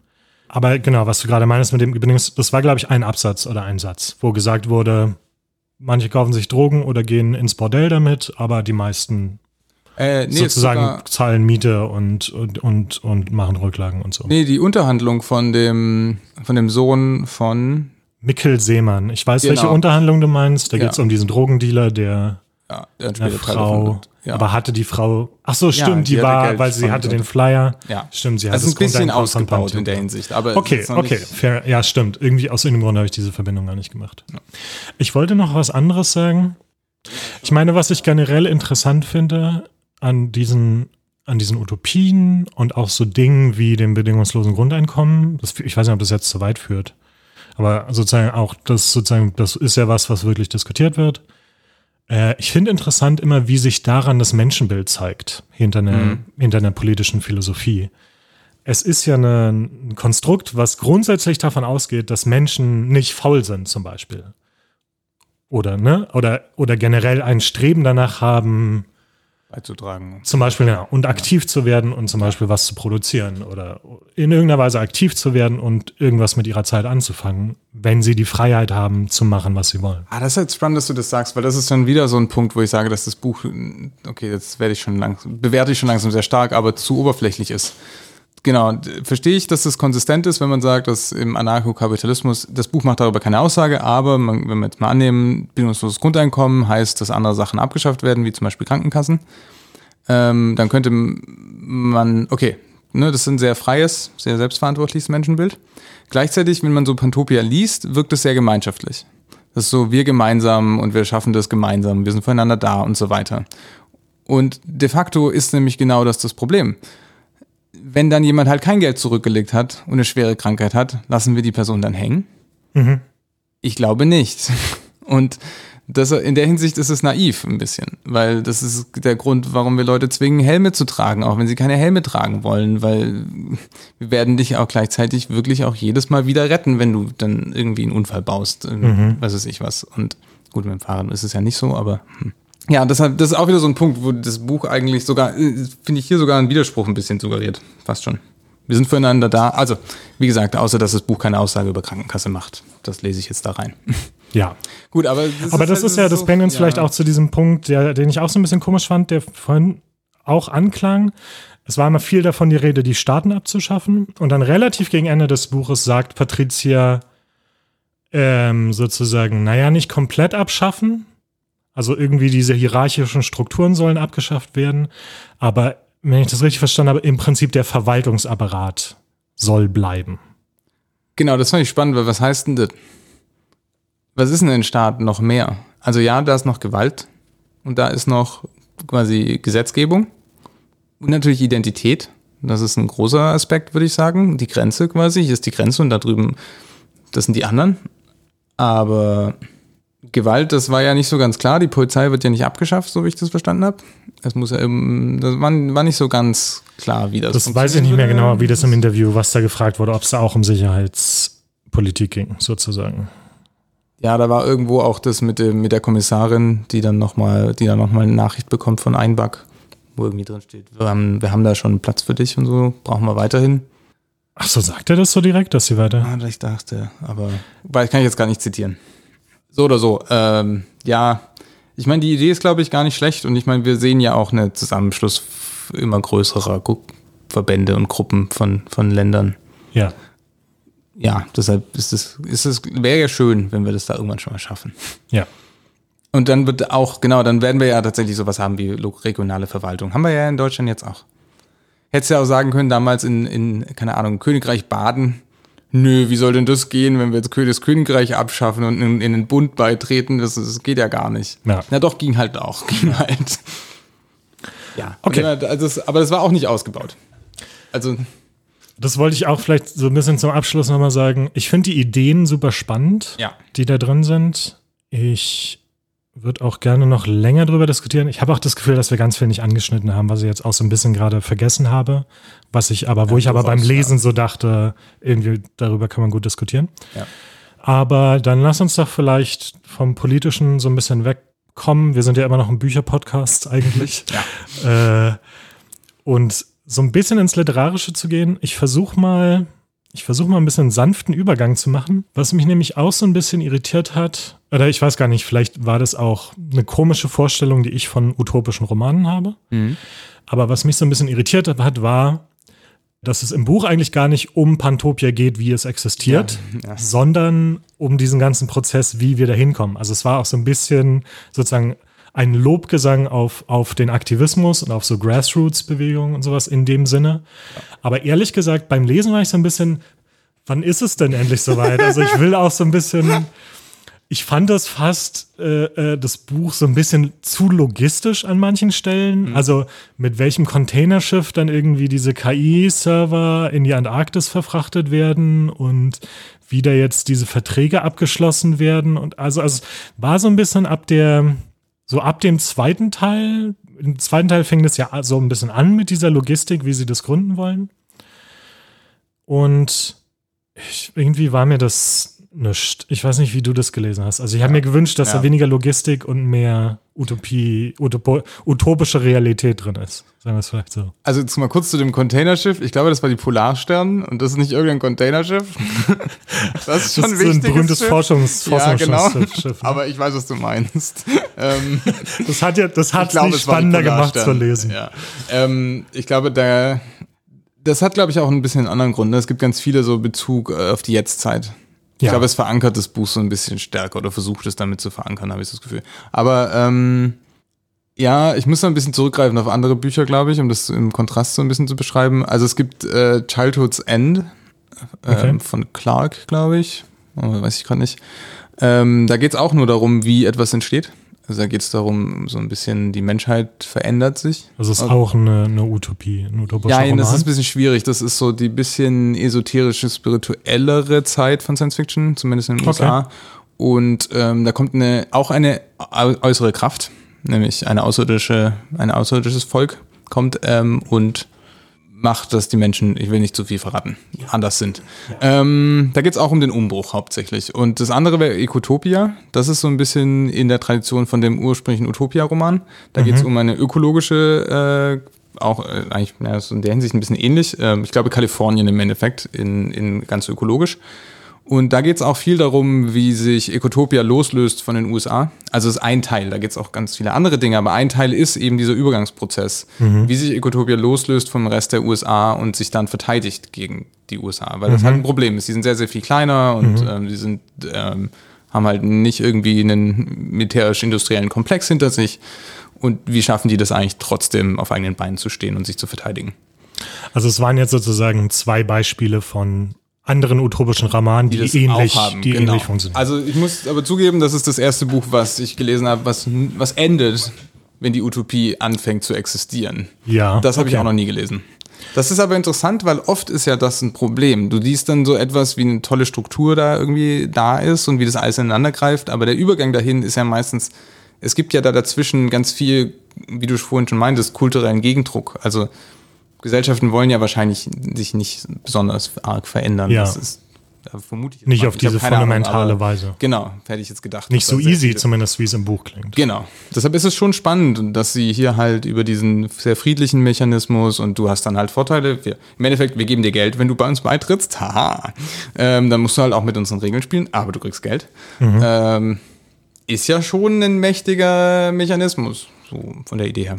Aber genau, was du gerade meinst mit dem Bedingungs, das war, glaube ich, ein Absatz oder ein Satz, wo gesagt wurde, manche kaufen sich Drogen oder gehen ins Bordell damit, aber die meisten äh, nee, sozusagen zahlen Miete und, und, und, und machen Rücklagen und so. Nee, die Unterhandlung von dem, von dem Sohn von Mikkel Seemann. Ich weiß, genau. welche Unterhandlung du meinst. Da ja. geht es um diesen Drogendealer, der ja, der Frau ja. Aber hatte die Frau. Ach so, stimmt, ja, die, die war, weil sie hatte den Flyer. Ja. Stimmt, sie hat das ist ein bisschen ausgebaut in der Hinsicht. Aber okay, okay, fair. Ja, stimmt. Irgendwie aus irgendeinem Grund habe ich diese Verbindung gar nicht gemacht. Ja. Ich wollte noch was anderes sagen. Ich meine, was ich generell interessant finde an diesen an diesen Utopien und auch so Dingen wie dem bedingungslosen Grundeinkommen, das, ich weiß nicht, ob das jetzt zu weit führt, aber sozusagen auch das sozusagen, das ist ja was, was wirklich diskutiert wird äh, ich finde interessant immer, wie sich daran das Menschenbild zeigt, hinter einer, mhm. hinter einer politischen Philosophie. Es ist ja eine, ein Konstrukt, was grundsätzlich davon ausgeht, dass Menschen nicht faul sind, zum Beispiel. Oder, ne? Oder, oder generell ein Streben danach haben, beizutragen. Zum Beispiel, ja, und aktiv zu werden und zum Beispiel was zu produzieren oder in irgendeiner Weise aktiv zu werden und irgendwas mit ihrer Zeit anzufangen, wenn sie die Freiheit haben, zu machen, was sie wollen. Ah, das ist halt spannend, dass du das sagst, weil das ist dann wieder so ein Punkt, wo ich sage, dass das Buch, okay, jetzt werde ich schon langsam, bewerte ich schon langsam sehr stark, aber zu oberflächlich ist. Genau, verstehe ich, dass das konsistent ist, wenn man sagt, dass im Anarchokapitalismus, das Buch macht darüber keine Aussage, aber man, wenn wir jetzt mal annehmen, bildungsloses Grundeinkommen heißt, dass andere Sachen abgeschafft werden, wie zum Beispiel Krankenkassen, ähm, dann könnte man, okay, ne, das ist ein sehr freies, sehr selbstverantwortliches Menschenbild. Gleichzeitig, wenn man so Pantopia liest, wirkt es sehr gemeinschaftlich. Das ist so, wir gemeinsam und wir schaffen das gemeinsam, wir sind voneinander da und so weiter. Und de facto ist nämlich genau das das Problem. Wenn dann jemand halt kein Geld zurückgelegt hat und eine schwere Krankheit hat, lassen wir die Person dann hängen? Ich glaube nicht. Und das, in der Hinsicht ist es naiv ein bisschen, weil das ist der Grund, warum wir Leute zwingen, Helme zu tragen, auch wenn sie keine Helme tragen wollen, weil wir werden dich auch gleichzeitig wirklich auch jedes Mal wieder retten, wenn du dann irgendwie einen Unfall baust, mhm. was weiß ich was. Und gut, mit dem Fahrrad ist es ja nicht so, aber hm. Ja, deshalb, das ist auch wieder so ein Punkt, wo das Buch eigentlich sogar, äh, finde ich hier sogar einen Widerspruch ein bisschen suggeriert, fast schon. Wir sind füreinander da. Also, wie gesagt, außer dass das Buch keine Aussage über Krankenkasse macht. Das lese ich jetzt da rein. Ja. Gut, aber das Aber das halt ist ja, das so- bringt uns ja. vielleicht auch zu diesem Punkt, der, den ich auch so ein bisschen komisch fand, der vorhin auch anklang. Es war immer viel davon die Rede, die Staaten abzuschaffen. Und dann relativ gegen Ende des Buches sagt Patricia ähm, sozusagen, naja, nicht komplett abschaffen. Also irgendwie diese hierarchischen Strukturen sollen abgeschafft werden. Aber wenn ich das richtig verstanden habe, im Prinzip der Verwaltungsapparat soll bleiben. Genau, das fand ich spannend, weil was heißt denn das? Was ist denn in Staaten noch mehr? Also ja, da ist noch Gewalt und da ist noch quasi Gesetzgebung und natürlich Identität. Das ist ein großer Aspekt, würde ich sagen. Die Grenze quasi, hier ist die Grenze und da drüben, das sind die anderen. Aber Gewalt, das war ja nicht so ganz klar. Die Polizei wird ja nicht abgeschafft, so wie ich das verstanden habe. Es muss ja, eben- das war, war nicht so ganz klar, wie das Das weiß ich nicht mehr genau, wie das im Interview, was da gefragt wurde, ob es da auch um Sicherheitspolitik ging, sozusagen. Ja, da war irgendwo auch das mit, dem, mit der Kommissarin, die dann nochmal, die dann noch mal eine Nachricht bekommt von Einback, wo irgendwie drin steht, wir haben, wir haben da schon Platz für dich und so, brauchen wir weiterhin. Ach so, sagt er das so direkt, dass sie weiter? Ah, ich dachte, aber weil kann ich jetzt gar nicht zitieren. So oder so, ähm, ja, ich meine, die Idee ist, glaube ich, gar nicht schlecht und ich meine, wir sehen ja auch einen Zusammenschluss immer größerer Verbände und Gruppen von, von Ländern. Ja. Ja, deshalb ist es, ist es, wäre ja schön, wenn wir das da irgendwann schon mal schaffen. Ja. Und dann wird auch, genau, dann werden wir ja tatsächlich sowas haben wie regionale Verwaltung. Haben wir ja in Deutschland jetzt auch. Hättest ja auch sagen können, damals in, in, keine Ahnung, Königreich Baden, nö, wie soll denn das gehen, wenn wir jetzt das Königreich abschaffen und in, in den Bund beitreten? Das, das geht ja gar nicht. Ja. Na doch, ging halt auch, ging halt. Ja, Okay. Also das, aber das war auch nicht ausgebaut. Also, Das wollte ich auch vielleicht so ein bisschen zum Abschluss nochmal sagen. Ich finde die Ideen super spannend, ja. die da drin sind. Ich würde auch gerne noch länger drüber diskutieren. Ich habe auch das Gefühl, dass wir ganz viel nicht angeschnitten haben, was ich jetzt auch so ein bisschen gerade vergessen habe. Was ich aber, wo Ja, ich aber beim Lesen so dachte, irgendwie darüber kann man gut diskutieren. Ja. Aber dann lass uns doch vielleicht vom Politischen so ein bisschen wegkommen. Wir sind ja immer noch ein Bücherpodcast eigentlich. Äh, und so ein bisschen ins Literarische zu gehen. Ich versuche mal, ich versuche mal ein bisschen einen sanften Übergang zu machen. Was mich nämlich auch so ein bisschen irritiert hat, oder ich weiß gar nicht, vielleicht war das auch eine komische Vorstellung, die ich von utopischen Romanen habe. Mhm. Aber was mich so ein bisschen irritiert hat, war, dass es im Buch eigentlich gar nicht um Pantopia geht, wie es existiert, Ja, ja. sondern um diesen ganzen Prozess, wie wir da hinkommen. Also es war auch so ein bisschen sozusagen ein Lobgesang auf, auf den Aktivismus und auf so Grassroots-Bewegungen und sowas in dem Sinne. Aber ehrlich gesagt, beim Lesen war ich so ein bisschen, wann ist es denn endlich soweit? Also ich will auch so ein bisschen, ich fand das fast, äh, äh, das Buch so ein bisschen zu logistisch an manchen Stellen. Also mit welchem Containerschiff dann irgendwie diese KI-Server in die Antarktis verfrachtet werden und wie da jetzt diese Verträge abgeschlossen werden. Und also, also war so ein bisschen ab der, so ab dem zweiten Teil, im zweiten Teil fing das ja so ein bisschen an mit dieser Logistik, wie sie das gründen wollen. Und ich, irgendwie war mir das nicht. Ich weiß nicht, wie du das gelesen hast. Also ich habe mir gewünscht, dass Ja. da weniger Logistik und mehr Utopie, utopo, utopische Realität drin ist. Sagen wir es vielleicht so. Also jetzt mal kurz zu dem Containerschiff. Ich glaube, das war die Polarstern und das ist nicht irgendein Containerschiff. Das ist schon Das ein ist so ein wichtiges berühmtes Schiff. Forschungs Ja, genau. Forschungsschiff. ne? Aber ich weiß, was du meinst. ähm, das hat ja, das hat nicht es spannender gemacht zu lesen. Ja. Ähm, ich glaube, da, Das hat, glaube ich, auch ein bisschen einen anderen Grund. Ne? Es gibt ganz viele so Bezug äh, auf die Jetztzeit. Ich Ja. glaube, es verankert das Buch so ein bisschen stärker oder versucht es damit zu verankern, habe ich das Gefühl. Aber ähm, ja, ich muss da ein bisschen zurückgreifen auf andere Bücher, glaube ich, um das im Kontrast so ein bisschen zu beschreiben. Also es gibt äh, Childhood's End ähm, Okay. von Clark, glaube ich. Oh, weiß ich gerade nicht. Ähm, da geht es auch nur darum, wie etwas entsteht. Also da geht es darum, so ein bisschen, die Menschheit verändert sich. Das ist Also- auch eine, eine Utopie, ein utopischer Ja, das ist ein bisschen schwierig. Das ist so die bisschen esoterische, spirituellere Zeit von Science Fiction, zumindest in den Okay. USA. Und ähm, da kommt eine, auch eine äu- äußere Kraft, nämlich eine außerirdische, ein außerirdisches Volk kommt ähm, und macht, dass die Menschen, ich will nicht zu viel verraten, anders sind. Ähm, da geht es auch um den Umbruch hauptsächlich. Und das andere wäre Ecotopia. Das ist so ein bisschen in der Tradition von dem ursprünglichen Utopia-Roman. Da geht es um eine ökologische, äh, auch äh, eigentlich ja, ist in der Hinsicht ein bisschen ähnlich. Ähm, ich glaube Kalifornien im Endeffekt, in, in ganz ökologisch. Und da geht es auch viel darum, wie sich Ecotopia loslöst von den USA. Also es ist ein Teil, da geht es auch ganz viele andere Dinge, aber ein Teil ist eben dieser Übergangsprozess, wie sich Ecotopia loslöst vom Rest der USA und sich dann verteidigt gegen die USA. Weil das halt ein Problem ist. Die sind sehr, sehr viel kleiner und ähm, die sind, ähm, haben halt nicht irgendwie einen militärisch-industriellen Komplex hinter sich. Und wie schaffen die das eigentlich trotzdem auf eigenen Beinen zu stehen und sich zu verteidigen? Also es waren jetzt sozusagen zwei Beispiele von anderen utopischen Romanen, die, das ähnlich, haben. die genau. ähnlich funktionieren. Also ich muss aber zugeben, das ist das erste Buch, was ich gelesen habe, was, was endet, wenn die Utopie anfängt zu existieren. Ja, Das habe ich okay. auch noch nie gelesen. Das ist aber interessant, weil oft ist ja das ein Problem. Du siehst dann so etwas, wie eine tolle Struktur da irgendwie da ist und wie das alles ineinander greift, aber der Übergang dahin ist ja meistens, es gibt ja da dazwischen ganz viel, wie du vorhin schon meintest, kulturellen Gegendruck. Also Gesellschaften wollen ja wahrscheinlich sich nicht besonders arg verändern. Ja. Das ist, da vermute ich Nicht mal. auf Ich diese Ahnung, fundamentale aber Weise. Genau, hätte ich jetzt gedacht. Nicht so easy, zumindest wie es im Buch klingt. Genau. Deshalb ist es schon spannend, dass sie hier halt über diesen sehr friedlichen Mechanismus und du hast dann halt Vorteile. Wir, Im Endeffekt, wir geben dir Geld, wenn du bei uns beitrittst. Haha. Ähm, dann musst du halt auch mit unseren Regeln spielen, aber du kriegst Geld. Ähm, ist ja schon ein mächtiger Mechanismus, so von der Idee her.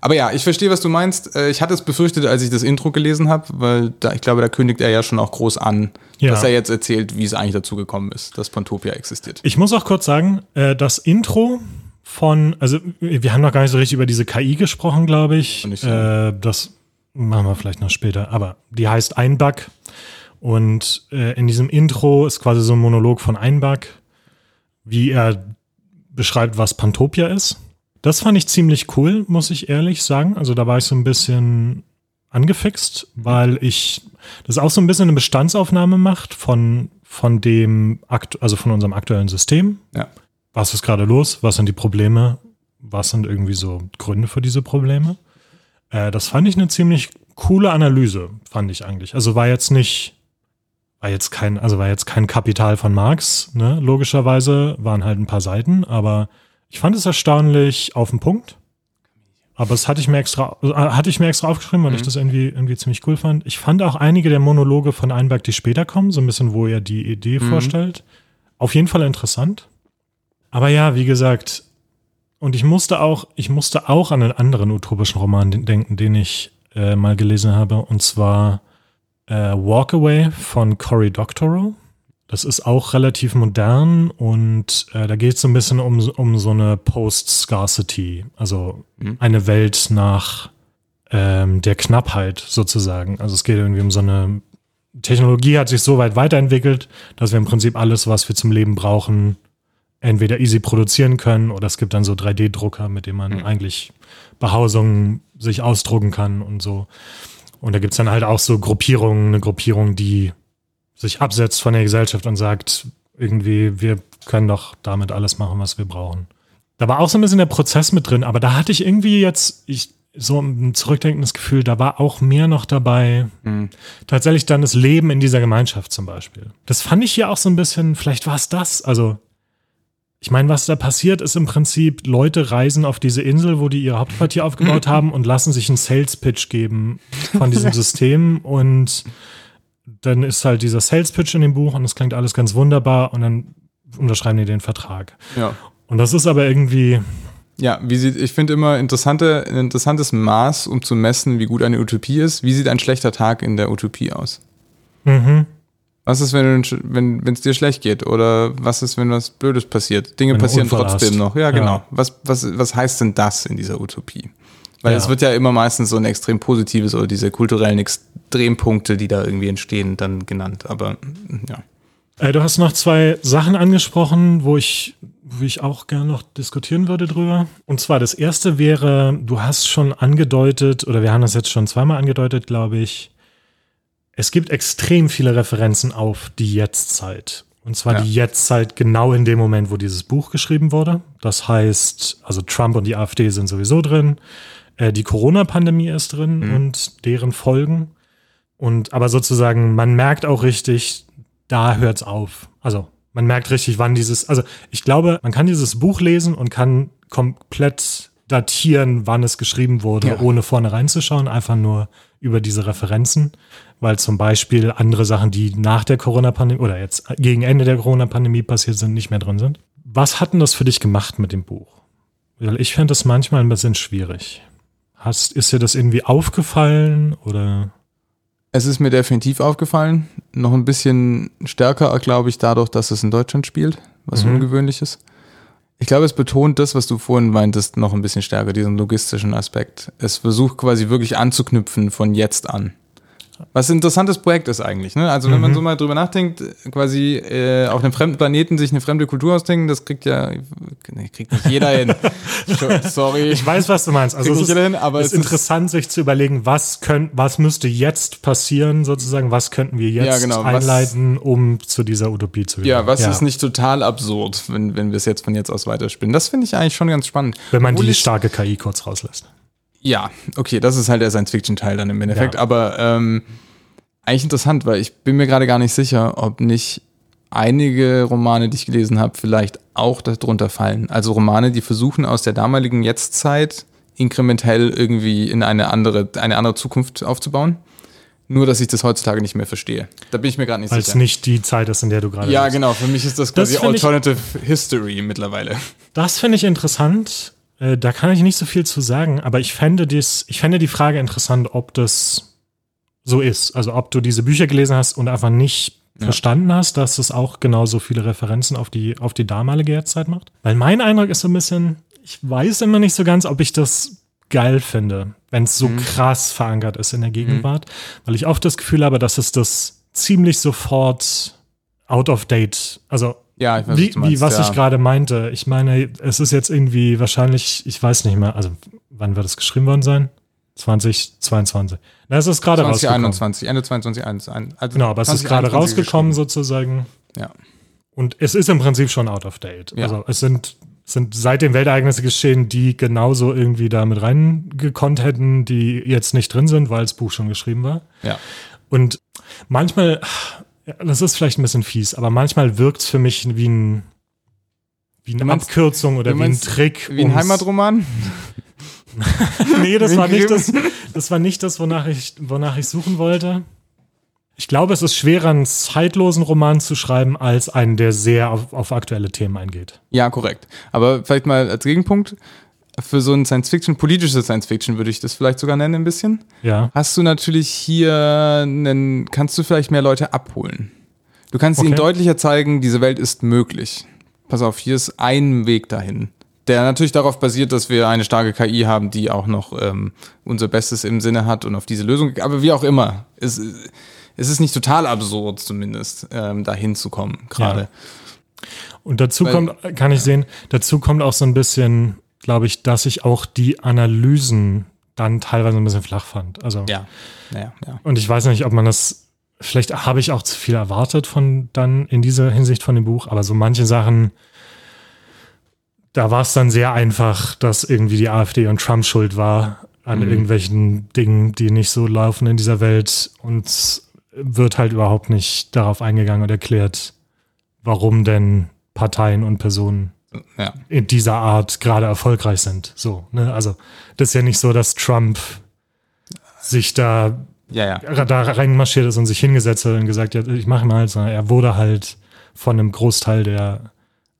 Aber ja, ich verstehe, was du meinst. Äh, Ich hatte es befürchtet, als ich das Intro gelesen habe, weil da, ich glaube, da kündigt er ja schon auch groß an, Ja. dass er jetzt erzählt, wie es eigentlich dazu gekommen ist, dass Pantopia existiert. Ich muss auch kurz sagen, äh, das Intro von, also wir haben noch gar nicht so richtig über diese KI gesprochen, glaube ich. So. Äh, das machen wir vielleicht noch später, aber die heißt Einback. Und äh, in diesem Intro ist quasi so ein Monolog von Einback, wie er beschreibt, was Pantopia ist. Das fand ich ziemlich cool, muss ich ehrlich sagen. Also da war ich so ein bisschen angefixt, weil ich das auch so ein bisschen eine Bestandsaufnahme macht von, von dem, akt also von unserem aktuellen System. Ja. Was ist gerade los? Was sind die Probleme? Was sind irgendwie so Gründe für diese Probleme? Äh, das fand ich eine ziemlich coole Analyse, fand ich eigentlich. Also war jetzt nicht, war jetzt kein, also war jetzt kein Kapital von Marx, ne? Logischerweise waren halt ein paar Seiten, aber ich fand es erstaunlich auf den Punkt. Aber das hatte ich mir extra, äh, hatte ich mir extra aufgeschrieben, weil ich das irgendwie, irgendwie ziemlich cool fand. Ich fand auch einige der Monologe von Einberg, die später kommen, so ein bisschen, wo er die Idee vorstellt, auf jeden Fall interessant. Aber ja, wie gesagt, und ich musste auch, ich musste auch an einen anderen utopischen Roman den- denken, den ich äh, mal gelesen habe, und zwar äh, Walkaway von Cory Doctorow. Das ist auch relativ modern und äh, da geht es so ein bisschen um, um so eine Post-Scarcity, also eine Welt nach ähm, der Knappheit sozusagen. Also es geht irgendwie um so eine Technologie hat sich so weit weiterentwickelt, dass wir im Prinzip alles, was wir zum Leben brauchen, entweder easy produzieren können oder es gibt dann so 3D-Drucker, mit denen man eigentlich Behausungen sich ausdrucken kann und so. Und da gibt's dann halt auch so Gruppierungen, eine Gruppierung, die sich absetzt von der Gesellschaft und sagt, irgendwie, wir können doch damit alles machen, was wir brauchen. Da war auch so ein bisschen der Prozess mit drin, aber da hatte ich irgendwie jetzt, ich, so ein zurückdenkendes Gefühl, da war auch mehr noch dabei. Tatsächlich dann das Leben in dieser Gemeinschaft zum Beispiel. Das fand ich hier auch so ein bisschen, vielleicht war es das, also ich meine, was da passiert, ist im Prinzip, Leute reisen auf diese Insel, wo die ihr Hauptquartier aufgebaut haben und lassen sich einen Sales-Pitch geben von diesem System und dann ist halt dieser Sales-Pitch in dem Buch und es klingt alles ganz wunderbar und dann unterschreiben die den Vertrag. Ja. Und das ist aber irgendwie, Ja, wie sieht, ich finde immer interessante, ein interessantes Maß, um zu messen, wie gut eine Utopie ist. Wie sieht ein schlechter Tag in der Utopie aus? Mhm. Was ist, wenn es wenn, dir schlecht geht? Oder was ist, wenn was Blödes passiert? Dinge Wenn passieren trotzdem hast. noch. Ja, Ja. genau. Was, was, was heißt denn das in dieser Utopie? Weil Ja. es wird ja immer meistens so ein extrem positives oder diese kulturellen Extrempunkte, die da irgendwie entstehen, dann genannt. Aber ja. Äh, du hast noch zwei Sachen angesprochen, wo ich, wo ich auch gerne noch diskutieren würde drüber. Und zwar das erste wäre, du hast schon angedeutet, oder wir haben das jetzt schon zweimal angedeutet, glaube ich, es gibt extrem viele Referenzen auf die Jetztzeit. Und zwar Ja. die Jetztzeit genau in dem Moment, wo dieses Buch geschrieben wurde. Das heißt, also Trump und die AfD sind sowieso drin. Äh, die Corona-Pandemie ist drin und deren Folgen. Und aber sozusagen, man merkt auch richtig, da hört's auf. Also man merkt richtig, wann dieses, also ich glaube, man kann dieses Buch lesen und kann komplett datieren, wann es geschrieben wurde, Ja. ohne vorne reinzuschauen, einfach nur über diese Referenzen, weil zum Beispiel andere Sachen, die nach der Corona-Pandemie oder jetzt gegen Ende der Corona-Pandemie passiert sind, nicht mehr drin sind. Was hat denn das für dich gemacht mit dem Buch? Weil ich fände das manchmal ein bisschen schwierig. Hast, ist dir das irgendwie aufgefallen oder? Es ist mir definitiv aufgefallen. Noch ein bisschen stärker, glaube ich, dadurch, dass es in Deutschland spielt, was Mhm. ungewöhnlich ist. Ich glaube, es betont das, was du vorhin meintest, noch ein bisschen stärker, diesen logistischen Aspekt. Es versucht quasi wirklich anzuknüpfen von jetzt an. Was ein interessantes Projekt ist eigentlich. Ne? Also wenn man Mhm. so mal drüber nachdenkt, quasi äh, auf einem fremden Planeten sich eine fremde Kultur ausdenken, das kriegt ja, nee, kriegt nicht jeder hin. Sorry. Ich weiß, was du meinst. Also es ist, hin, aber es es ist ist- interessant, sich zu überlegen, was können, was müsste jetzt passieren, sozusagen, was könnten wir jetzt Ja, genau, was- einleiten, um zu dieser Utopie zu Ja, gelangen. was ist nicht total absurd, wenn, wenn wir es jetzt von jetzt aus weiterspinnen? Das finde ich eigentlich schon ganz spannend. Wenn man Obwohl die starke KI kurz rauslässt. Ja, okay, das ist halt der Science-Fiction-Teil dann im Endeffekt. Ja. Aber ähm, eigentlich interessant, weil ich bin mir gerade gar nicht sicher, ob nicht einige Romane, die ich gelesen habe, vielleicht auch darunter fallen. Also Romane, die versuchen aus der damaligen Jetztzeit inkrementell irgendwie in eine andere, eine andere Zukunft aufzubauen. Nur, dass ich das heutzutage nicht mehr verstehe. Da bin ich mir gerade nicht Weil es sicher. nicht die Zeit ist, in der du gerade ja, lebst. genau. Für mich ist das Das quasi ich- Alternative History mittlerweile. Das finde ich interessant. Äh, Da kann ich nicht so viel zu sagen, aber ich fände, dies, ich fände die Frage interessant, ob das so ist. Also ob du diese Bücher gelesen hast und einfach nicht Ja. verstanden hast, dass es auch genauso viele Referenzen auf die, auf die damalige Jetztzeit macht. Weil mein Eindruck ist so ein bisschen, ich weiß immer nicht so ganz, ob ich das geil finde, wenn es so Mhm. krass verankert ist in der Gegenwart, weil ich oft das Gefühl habe, dass es das ziemlich sofort out of date, also Ja, ich weiß, wie, was meinst, wie was ja. ich gerade meinte. Ich meine, es ist jetzt irgendwie wahrscheinlich, ich weiß nicht mehr, also wann wird es geschrieben worden sein? 2022. Na, es ist gerade rausgekommen. 2021, Ende 2021. Also Genau, aber es ist gerade 2021 rausgekommen sozusagen. Ja. Und es ist im Prinzip schon out of date. Ja. Also es sind, sind seitdem Weltereignisse geschehen, die genauso irgendwie da mit reingekonnt hätten, die jetzt nicht drin sind, weil das Buch schon geschrieben war. Ja. Und manchmal, ja, das ist vielleicht ein bisschen fies, aber manchmal wirkt es für mich wie ein wie eine meinst- Abkürzung oder wie ein Trick. Wie ein Heimatroman? nee, das war nicht das, das war nicht das, wonach ich, wonach ich suchen wollte. Ich glaube, es ist schwerer, einen zeitlosen Roman zu schreiben, als einen, der sehr auf, auf aktuelle Themen eingeht. Ja, korrekt. Aber vielleicht mal als Gegenpunkt, für so ein Science-Fiction, politisches Science-Fiction würde ich das vielleicht sogar nennen ein bisschen, Ja. hast du natürlich hier einen, kannst du vielleicht mehr Leute abholen. Du kannst ihnen Okay. deutlicher zeigen, diese Welt ist möglich. Pass auf, hier ist ein Weg dahin. Der natürlich darauf basiert, dass wir eine starke KI haben, die auch noch ähm, unser Bestes im Sinne hat und auf diese Lösung. Aber wie auch immer, es, es ist nicht total absurd, zumindest, ähm, dahin zu kommen, gerade. Und dazu Weil- kommt, kann ich sehen, dazu kommt auch so ein bisschen, glaube ich, dass ich auch die Analysen dann teilweise ein bisschen flach fand. Also, Ja, ja, ja. und ich weiß nicht, ob man das, vielleicht habe ich auch zu viel erwartet von dann in dieser Hinsicht von dem Buch, aber so manche Sachen, da war es dann sehr einfach, dass irgendwie die AfD und Trump schuld war an Mhm. irgendwelchen Dingen, die nicht so laufen in dieser Welt und wird halt überhaupt nicht darauf eingegangen und erklärt, warum denn Parteien und Personen ja. in dieser Art gerade erfolgreich sind. So, ne? Also, das ist ja nicht so, dass Trump sich da, Ja, ja. da reinmarschiert ist und sich hingesetzt hat und gesagt hat, ich mache mal, sondern er wurde halt von einem Großteil der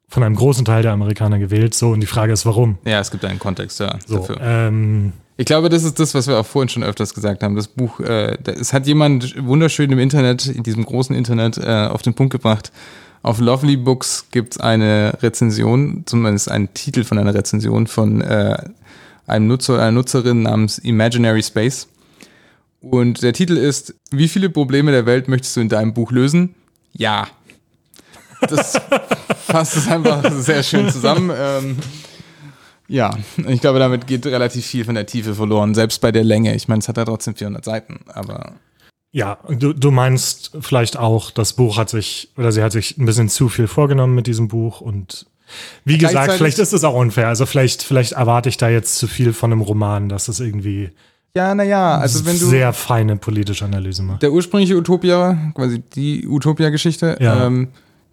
von einem großen Teil der Amerikaner gewählt. So, und die Frage ist, warum? Ja, es gibt einen Kontext ja, So, dafür. ähm, Ich glaube, das ist das, was wir auch vorhin schon öfters gesagt haben. Das Buch, äh, es hat jemand wunderschön im Internet, in diesem großen Internet, äh, auf den Punkt gebracht. Auf Lovely Books gibt es eine Rezension, zumindest einen Titel von einer Rezension von äh, einem Nutzer oder einer Nutzerin namens Imaginary Space. Und der Titel ist, wie viele Probleme der Welt möchtest du in deinem Buch lösen? Ja. Das fasst es einfach sehr schön zusammen. Ähm, ja, ich glaube, damit geht relativ viel von der Tiefe verloren, selbst bei der Länge. Ich meine, es hat ja trotzdem 400 Seiten, aber ja, du, du meinst vielleicht auch, das Buch hat sich, oder sie hat sich ein bisschen zu viel vorgenommen mit diesem Buch und wie gesagt, vielleicht ist es auch unfair. Also vielleicht, vielleicht erwarte ich da jetzt zu viel von einem Roman, dass es irgendwie ja, naja, also wenn du sehr feine politische Analyse macht. der ursprüngliche Utopia, quasi die Utopia-Geschichte, Ja. ähm,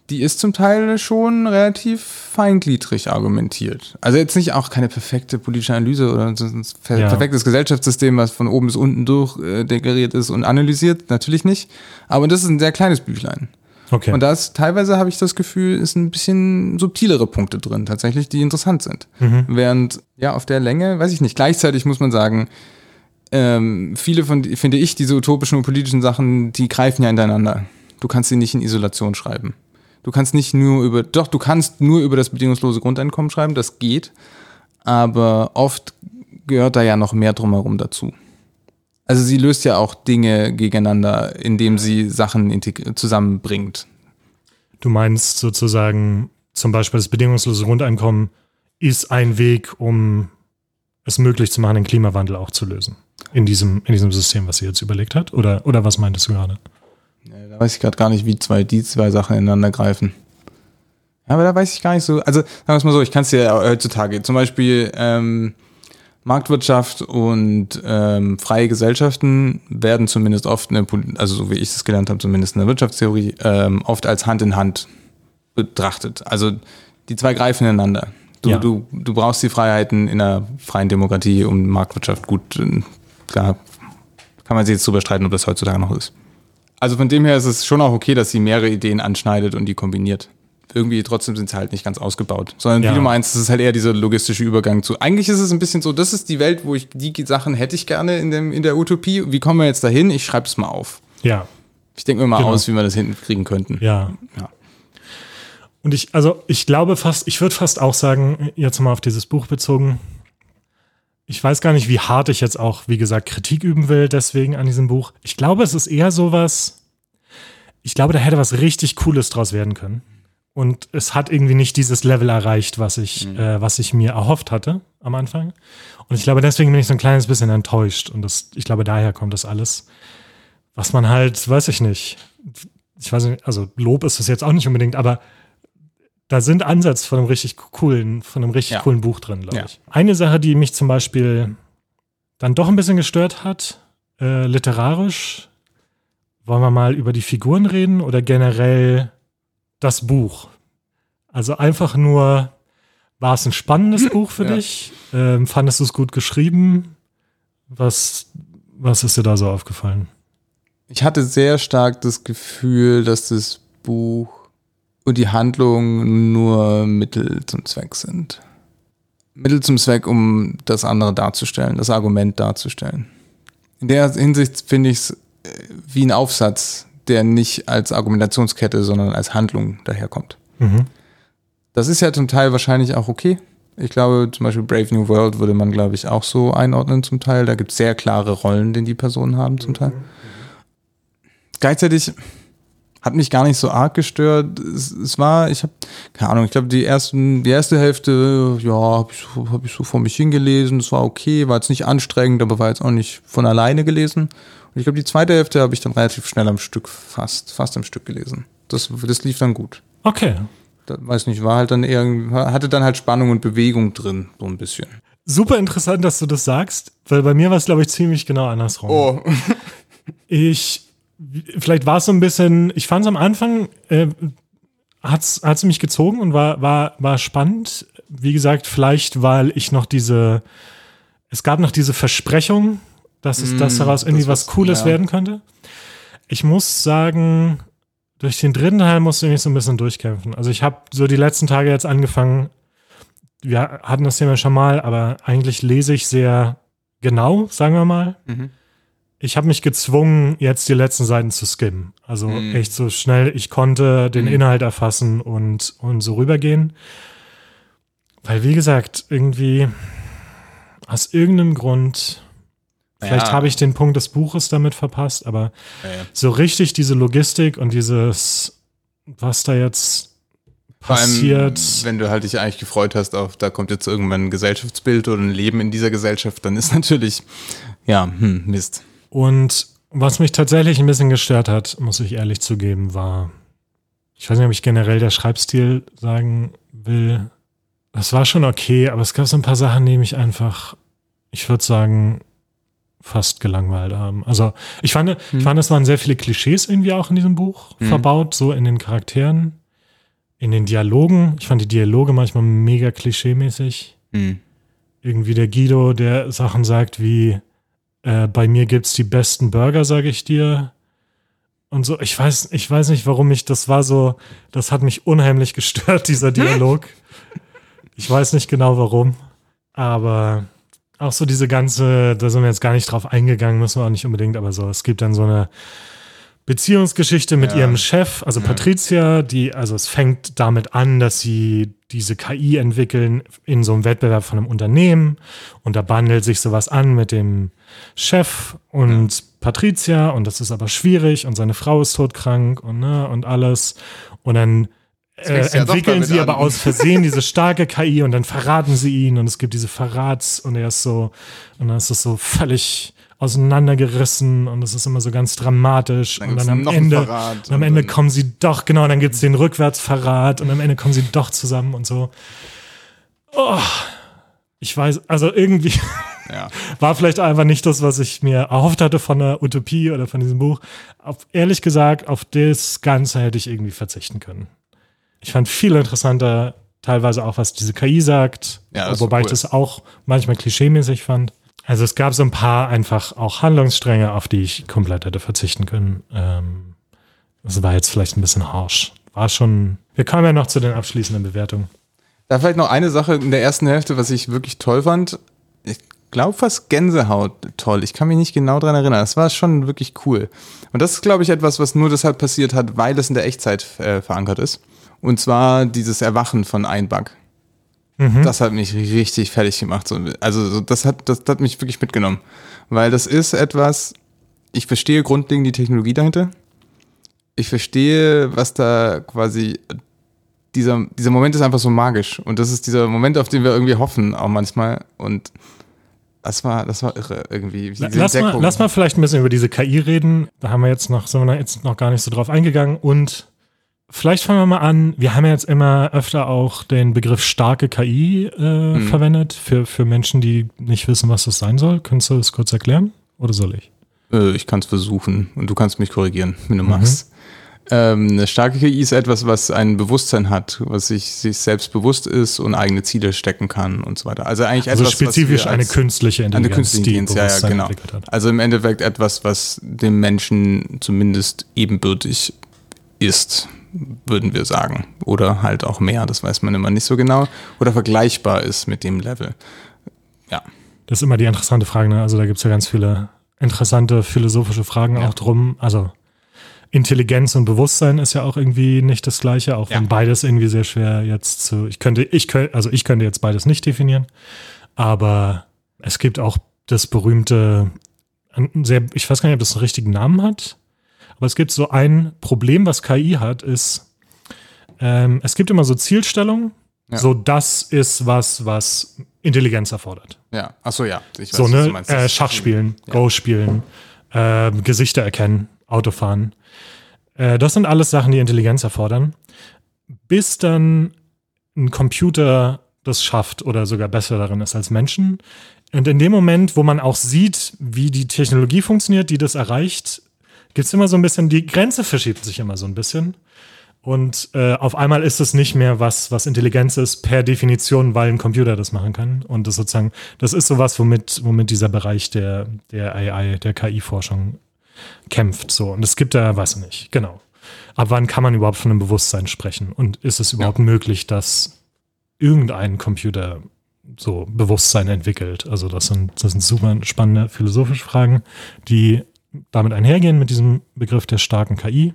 die ist zum Teil schon relativ feingliedrig argumentiert. Also jetzt nicht auch keine perfekte politische Analyse oder ein per Ja. perfektes Gesellschaftssystem, was von oben bis unten durch äh, deklariert ist und analysiert, natürlich nicht. Aber das ist ein sehr kleines Büchlein. Okay. Und da ist teilweise habe ich das Gefühl, ist ein bisschen subtilere Punkte drin, tatsächlich, die interessant sind. Während, ja, auf der Länge, weiß ich nicht, gleichzeitig muss man sagen, ähm, viele von, finde ich, diese utopischen und politischen Sachen, die greifen ja ineinander. Du kannst sie nicht in Isolation schreiben. Du kannst nicht nur über, doch, du kannst nur über das bedingungslose Grundeinkommen schreiben, das geht, aber oft gehört da ja noch mehr drumherum dazu. Also sie löst ja auch Dinge gegeneinander, indem sie Sachen zusammenbringt. Du meinst sozusagen zum Beispiel das bedingungslose Grundeinkommen ist ein Weg, um es möglich zu machen, den Klimawandel auch zu lösen. In diesem, in diesem System, was sie jetzt überlegt hat? Oder, oder was meintest du gerade? Ja, Da weiß ich gerade gar nicht, wie zwei, die zwei Sachen ineinander greifen. Ja, aber da weiß ich gar nicht so. Also, sagen wir es mal so, ich kann es dir ja heutzutage, zum Beispiel ähm, Marktwirtschaft und ähm, freie Gesellschaften werden zumindest oft, eine, also so wie ich es gelernt habe, zumindest in der Wirtschaftstheorie, ähm, oft als Hand in Hand betrachtet. Also die zwei greifen ineinander. Du, Ja. du, du brauchst die Freiheiten in einer freien Demokratie und Marktwirtschaft gut. äh, Klar, kann man sich jetzt drüber streiten, ob das heutzutage noch ist. Also von dem her ist es schon auch okay, dass sie mehrere Ideen anschneidet und die kombiniert. Irgendwie trotzdem sind sie halt nicht ganz ausgebaut. Sondern Ja. wie du meinst, es ist halt eher dieser logistische Übergang zu. Eigentlich ist es ein bisschen so, das ist die Welt, wo ich die Sachen hätte ich gerne in, dem, in der Utopie. Wie kommen wir jetzt dahin? Ich schreibe es mal auf. Ja, Ich denke mir mal Genau. aus, wie wir das hinkriegen könnten. ja. Ja. Und ich, also ich glaube fast, ich würde fast auch sagen, jetzt mal auf dieses Buch bezogen, ich weiß gar nicht, wie hart ich jetzt auch, wie gesagt, Kritik üben will, deswegen an diesem Buch. Ich glaube, es ist eher sowas, ich glaube, da hätte was richtig Cooles draus werden können. Und es hat irgendwie nicht dieses Level erreicht, was ich, äh, was ich mir erhofft hatte am Anfang. Und ich glaube, deswegen bin ich so ein kleines bisschen enttäuscht. Und das, ich glaube, daher kommt das alles. Was man halt, weiß ich nicht. Ich weiß nicht, also Lob ist es jetzt auch nicht unbedingt, aber da sind Ansätze von einem richtig coolen, von einem richtig Ja. coolen Buch drin, glaube Ja. ich. Eine Sache, die mich zum Beispiel dann doch ein bisschen gestört hat, äh, literarisch, wollen wir mal über die Figuren reden oder generell das Buch? Also einfach nur, war es ein spannendes Buch für Ja. dich? Ähm, fandest du es gut geschrieben? Was, was ist dir da so aufgefallen? Ich hatte sehr stark das Gefühl, dass das Buch und die Handlung nur Mittel zum Zweck sind. Mittel zum Zweck, um das andere darzustellen, das Argument darzustellen. In der Hinsicht finde ich es äh, wie ein Aufsatz, der nicht als Argumentationskette, sondern als Handlung daherkommt. Mhm. Das ist ja zum Teil wahrscheinlich auch okay. Ich glaube, zum Beispiel Brave New World würde man, glaube ich, auch so einordnen zum Teil. Da gibt es sehr klare Rollen, die die Personen haben zum Teil. Gleichzeitig hat mich gar nicht so arg gestört. Es, es war, ich habe, keine Ahnung, ich glaube, die ersten, die erste Hälfte, ja, habe ich, so, hab ich so vor mich hingelesen. Es war okay, war jetzt nicht anstrengend, aber war jetzt auch nicht von alleine gelesen. Und ich glaube, die zweite Hälfte habe ich dann relativ schnell am Stück, fast, fast am Stück gelesen. Das, das lief dann gut Okay. da, weiß nicht, war halt dann eher, hatte dann halt Spannung und Bewegung drin, so ein bisschen. Super interessant, dass du das sagst, weil bei mir war es, glaube ich, ziemlich genau andersrum. Oh, Ich, vielleicht war es so ein bisschen, ich fand es am Anfang, äh, hat's, hat's mich gezogen und war, war, war spannend. Wie gesagt, vielleicht, weil ich noch diese, es gab noch diese Versprechung, dass es, dass Mm, daraus irgendwie das was was- Cooles ja. werden könnte. Ich muss sagen, durch den dritten Teil musste ich mich so ein bisschen durchkämpfen. Also ich habe so die letzten Tage jetzt angefangen, wir hatten das Thema schon mal, aber eigentlich lese ich sehr genau, sagen wir mal. Mhm. Ich habe mich gezwungen, jetzt die letzten Seiten zu skimmen. Also Mhm. echt so schnell ich konnte den Mhm. Inhalt erfassen und, und so rübergehen. Weil, wie gesagt, irgendwie aus irgendeinem Grund, vielleicht Ja. habe ich den Punkt des Buches damit verpasst, aber Ja, ja. so richtig diese Logistik und dieses, was da jetzt Vor allem, passiert. wenn du halt dich eigentlich gefreut hast auf, da kommt jetzt irgendwann ein Gesellschaftsbild oder ein Leben in dieser Gesellschaft, dann ist natürlich, ja, hm, Mist. Und was mich tatsächlich ein bisschen gestört hat, muss ich ehrlich zugeben, war, ich weiß nicht, ob ich generell der Schreibstil sagen will. Das war schon okay, aber es gab so ein paar Sachen, die mich einfach, ich würde sagen, fast gelangweilt haben. Also ich fand, ich fand, es waren sehr viele Klischees irgendwie auch in diesem Buch Mhm. verbaut, so in den Charakteren, in den Dialogen. Ich fand die Dialoge manchmal mega klischeemäßig Hm. irgendwie der Guido, der Sachen sagt wie, äh, bei mir gibt's die besten Burger, sage ich dir. Und so, ich weiß, ich weiß nicht, warum ich, das war so, das hat mich unheimlich gestört, dieser Dialog. Ich weiß nicht genau warum, aber auch so diese ganze, da sind wir jetzt gar nicht drauf eingegangen, müssen wir auch nicht unbedingt, aber so, es gibt dann so eine Beziehungsgeschichte mit Ja. ihrem Chef, also Ja. Patricia, die, also es fängt damit an, dass sie diese KI entwickeln in so einem Wettbewerb von einem Unternehmen und da bandelt sich sowas an mit dem Chef und Patricia und das ist aber schwierig und seine Frau ist todkrank und, ne, und alles und dann äh, ja entwickeln damit sie aber an. aus Versehen diese starke KI und dann verraten sie ihn und es gibt diese Verrats und er ist so und dann ist es so völlig auseinandergerissen und es ist immer so ganz dramatisch Dann und dann am Ende und am Ende kommen sie doch, genau, dann gibt es den Rückwärtsverrat und am Ende kommen sie doch zusammen und so. Oh, ich weiß, also irgendwie Ja. war vielleicht einfach nicht das, was ich mir erhofft hatte von der Utopie oder von diesem Buch. Auf, ehrlich gesagt, auf das Ganze hätte ich irgendwie verzichten können. Ich fand viel interessanter, teilweise auch, was diese KI sagt, Ja, wobei ich cool. das auch manchmal klischeemäßig fand. Also es gab so ein paar einfach auch Handlungsstränge, auf die ich komplett hätte verzichten können. Ähm, das war jetzt vielleicht ein bisschen harsh. War schon. Wir kommen ja noch zu den abschließenden Bewertungen. Da vielleicht noch eine Sache in der ersten Hälfte, was ich wirklich toll fand. Ich glaube fast Gänsehaut toll. Ich kann mich nicht genau dran erinnern. Das war schon wirklich cool. Und das ist, glaube ich, etwas, was nur deshalb passiert hat, weil es in der Echtzeit äh, verankert ist. Und zwar dieses Erwachen von Einbug. Mhm. Das hat mich richtig fertig gemacht. So, Also so, das, hat, das, das hat mich wirklich mitgenommen. Weil das ist etwas, ich verstehe grundlegend die Technologie dahinter. Ich verstehe, was da quasi, dieser, dieser Moment ist einfach so magisch. Und das ist dieser Moment, auf den wir irgendwie hoffen, auch manchmal. Und das war, das war irre irgendwie. Lass mal, lass mal vielleicht ein bisschen über diese KI reden. Da haben wir jetzt noch, sind wir jetzt noch gar nicht so drauf eingegangen. Und vielleicht fangen wir mal an. Wir haben ja jetzt immer öfter auch den Begriff starke KI äh, Mhm. verwendet für, für Menschen, die nicht wissen, was das sein soll. Könntest du das kurz erklären? Oder soll ich? Äh, ich kann es versuchen und du kannst mich korrigieren, wenn du Mhm. magst. Ähm, eine starke KI ist etwas, was ein Bewusstsein hat, was sich, sich selbst bewusst ist und eigene Ziele stecken kann und so weiter. Also eigentlich Also etwas, spezifisch eine künstliche Intelligenz, eine künstliche Intelligenz, ja, ja, genau. Also im Endeffekt etwas, was dem Menschen zumindest ebenbürtig ist, würden wir sagen. Oder halt auch mehr, das weiß man immer nicht so genau. Oder vergleichbar ist mit dem Level. Ja. Das ist immer die interessante Frage. Ne? Also da gibt es ja ganz viele interessante philosophische Fragen Ja. auch drum. Also Intelligenz und Bewusstsein ist ja auch irgendwie nicht das Gleiche, auch wenn Ja. beides irgendwie sehr schwer jetzt zu. Ich könnte, ich könnte, also ich könnte jetzt beides nicht definieren, aber es gibt auch das berühmte, sehr, ich weiß gar nicht, ob das einen richtigen Namen hat, aber es gibt so ein Problem, was KI hat, ist, ähm, es gibt immer so Zielstellungen. Ja. So, das ist was, was Intelligenz erfordert. Ja. Achso, ja. Ich weiß, So, was ne? meinst. Äh, Schach spielen, Go spielen, ähm, Gesichter erkennen, Autofahren. Äh, das sind alles Sachen, die Intelligenz erfordern. Bis dann ein Computer das schafft oder sogar besser darin ist als Menschen. Und in dem Moment, wo man auch sieht, wie die Technologie funktioniert, die das erreicht, gibt es immer so ein bisschen, die Grenze verschiebt sich immer so ein bisschen. Und äh, auf einmal ist es nicht mehr was, was Intelligenz ist, per Definition, weil ein Computer das machen kann. Und das sozusagen, das ist sowas, womit, womit dieser Bereich der, der AI, der KI-Forschung kämpft. So. Und es gibt da, weiß ich nicht, genau. ab wann kann man überhaupt von einem Bewusstsein sprechen? Und ist es überhaupt ja. möglich, dass irgendein Computer so Bewusstsein entwickelt? Also das sind, das sind super spannende philosophische Fragen, die damit einhergehen mit diesem Begriff der starken KI.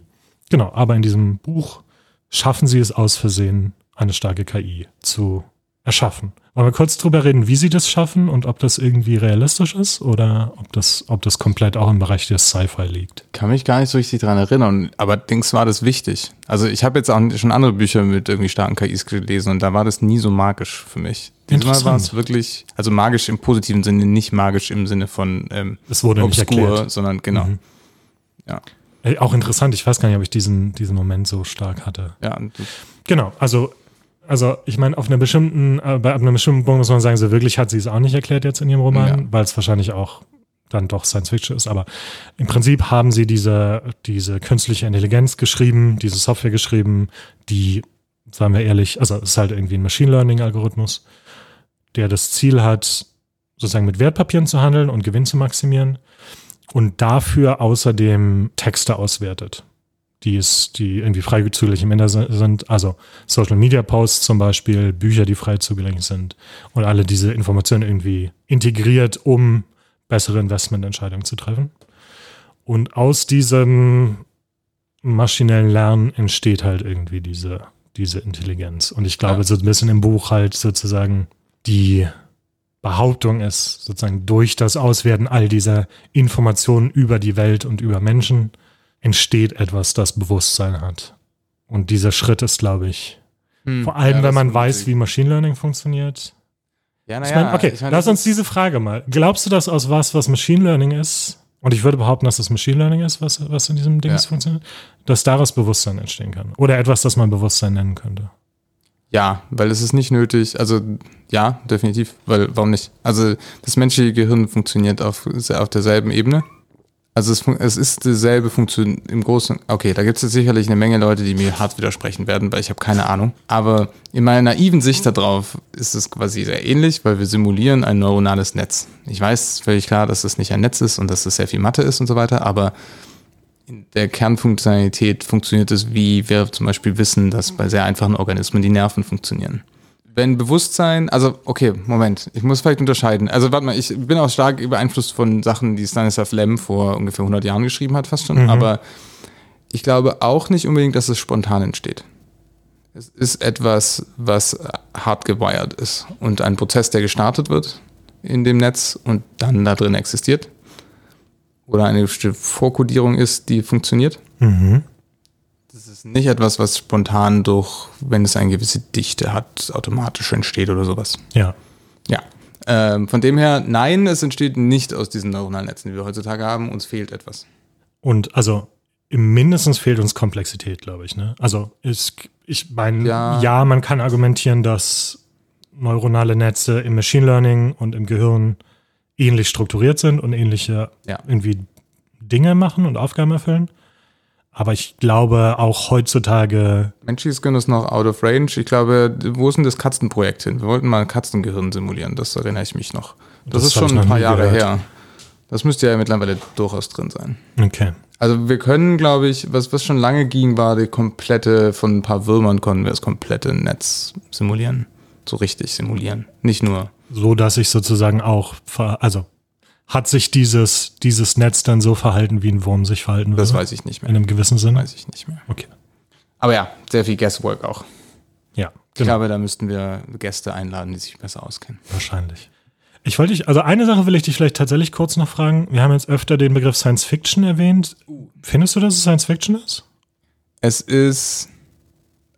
Genau, aber in diesem Buch schaffen sie es aus Versehen, eine starke KI zu erschaffen. Wollen wir kurz drüber reden, wie sie das schaffen und ob das irgendwie realistisch ist oder ob das, ob das komplett auch im Bereich des Sci-Fi liegt? Kann mich gar nicht so richtig daran erinnern, aber Dings war das wichtig. Also ich habe jetzt auch schon andere Bücher mit irgendwie starken KIs gelesen und da war das nie so magisch für mich. Diesmal war es wirklich, also magisch im positiven Sinne, nicht magisch im Sinne von ähm, es wurde obskur, sondern genau. Mhm. Ja. Auch interessant, ich weiß gar nicht, ob ich diesen, diesen Moment so stark hatte. Ja. Genau, also also ich meine, auf einer bestimmten, äh, bei einem bestimmten Punkt muss man sagen, so wirklich hat sie es auch nicht erklärt jetzt in ihrem Roman, ja. weil es wahrscheinlich auch dann doch Science Fiction ist. Aber im Prinzip haben sie diese, diese künstliche Intelligenz geschrieben, diese Software geschrieben, die, sagen wir ehrlich, also es ist halt irgendwie ein Machine Learning-Algorithmus, der das Ziel hat, sozusagen mit Wertpapieren zu handeln und Gewinn zu maximieren und dafür außerdem Texte auswertet die ist, die irgendwie frei zugänglich im Internet sind, also Social Media Posts zum Beispiel, Bücher, die frei zugänglich sind und alle diese Informationen irgendwie integriert, um bessere Investmententscheidungen zu treffen. Und aus diesem maschinellen Lernen entsteht halt irgendwie diese, diese Intelligenz. Und ich glaube, ja. so ein bisschen im Buch halt sozusagen die Behauptung ist, sozusagen durch das Auswerten all dieser Informationen über die Welt und über Menschen, entsteht etwas, das Bewusstsein hat. Und dieser Schritt ist, glaube ich, hm, vor allem, ja, wenn man weiß, wie Machine Learning funktioniert. Ja, naja, ich mein, okay, ich mein, lass uns diese Frage mal. Glaubst du, dass aus was, was Machine Learning ist, und ich würde behaupten, dass es Machine Learning ist, was, was in diesem Ding ja. funktioniert, dass daraus Bewusstsein entstehen kann? Oder etwas, das man Bewusstsein nennen könnte? Ja, weil es ist nicht nötig. Also ja, definitiv. Weil warum nicht? Also das menschliche Gehirn funktioniert auf, auf derselben Ebene. Also es, es ist dieselbe Funktion im Großen. Okay, da gibt es sicherlich eine Menge Leute, die mir hart widersprechen werden, weil ich habe keine Ahnung. Aber in meiner naiven Sicht darauf ist es quasi sehr ähnlich, weil wir simulieren ein neuronales Netz. Ich weiß völlig klar, dass es nicht ein Netz ist und dass es sehr viel Mathe ist und so weiter, aber in der Kernfunktionalität funktioniert es, wie wir zum Beispiel wissen, dass bei sehr einfachen Organismen die Nerven funktionieren wenn Bewusstsein, also okay, Moment, ich muss vielleicht unterscheiden. Also warte mal, ich bin auch stark beeinflusst von Sachen, die Stanislav Lem vor ungefähr 100 Jahren geschrieben hat, fast schon. Mhm. Aber ich glaube auch nicht unbedingt, dass es spontan entsteht. Es ist etwas, was hardgewired ist und ein Prozess, der gestartet wird in dem Netz und dann da drin existiert. Oder eine bestimmte Vorkodierung ist, die funktioniert. Mhm nicht etwas, was spontan durch, wenn es eine gewisse Dichte hat, automatisch entsteht oder sowas. Ja. Ja. Ähm, von dem her, nein, es entsteht nicht aus diesen neuronalen Netzen, die wir heutzutage haben. Uns fehlt etwas. Und also mindestens fehlt uns Komplexität, glaube ich. Ne? Also ist, ich meine, ja. ja, man kann argumentieren, dass neuronale Netze im Machine Learning und im Gehirn ähnlich strukturiert sind und ähnliche ja. irgendwie Dinge machen und Aufgaben erfüllen. Aber ich glaube auch heutzutage. Menschliches Gehirn ist noch out of range. Ich glaube, wo ist denn das Katzenprojekt hin? Wir wollten mal ein Katzengehirn simulieren, das erinnere ich mich noch. Das, das ist schon ein paar Jahre gehört. her. Das müsste ja mittlerweile durchaus drin sein. Okay. Also wir können, glaube ich, was, was schon lange ging, war die komplette, von ein paar Würmern konnten wir das komplette Netz simulieren. So richtig simulieren. Nicht nur. So dass ich sozusagen auch, also hat sich dieses, dieses Netz dann so verhalten, wie ein Wurm sich verhalten würde? Das weiß ich nicht mehr. In einem gewissen Sinne? Weiß ich nicht mehr. Okay. Aber ja, sehr viel Guesswork auch. Ja. Genau. Ich glaube, da müssten wir Gäste einladen, die sich besser auskennen. Wahrscheinlich. Ich wollte dich, also eine Sache will ich dich vielleicht tatsächlich kurz noch fragen. Wir haben jetzt öfter den Begriff Science Fiction erwähnt. Findest du, dass es Science Fiction ist? Es ist,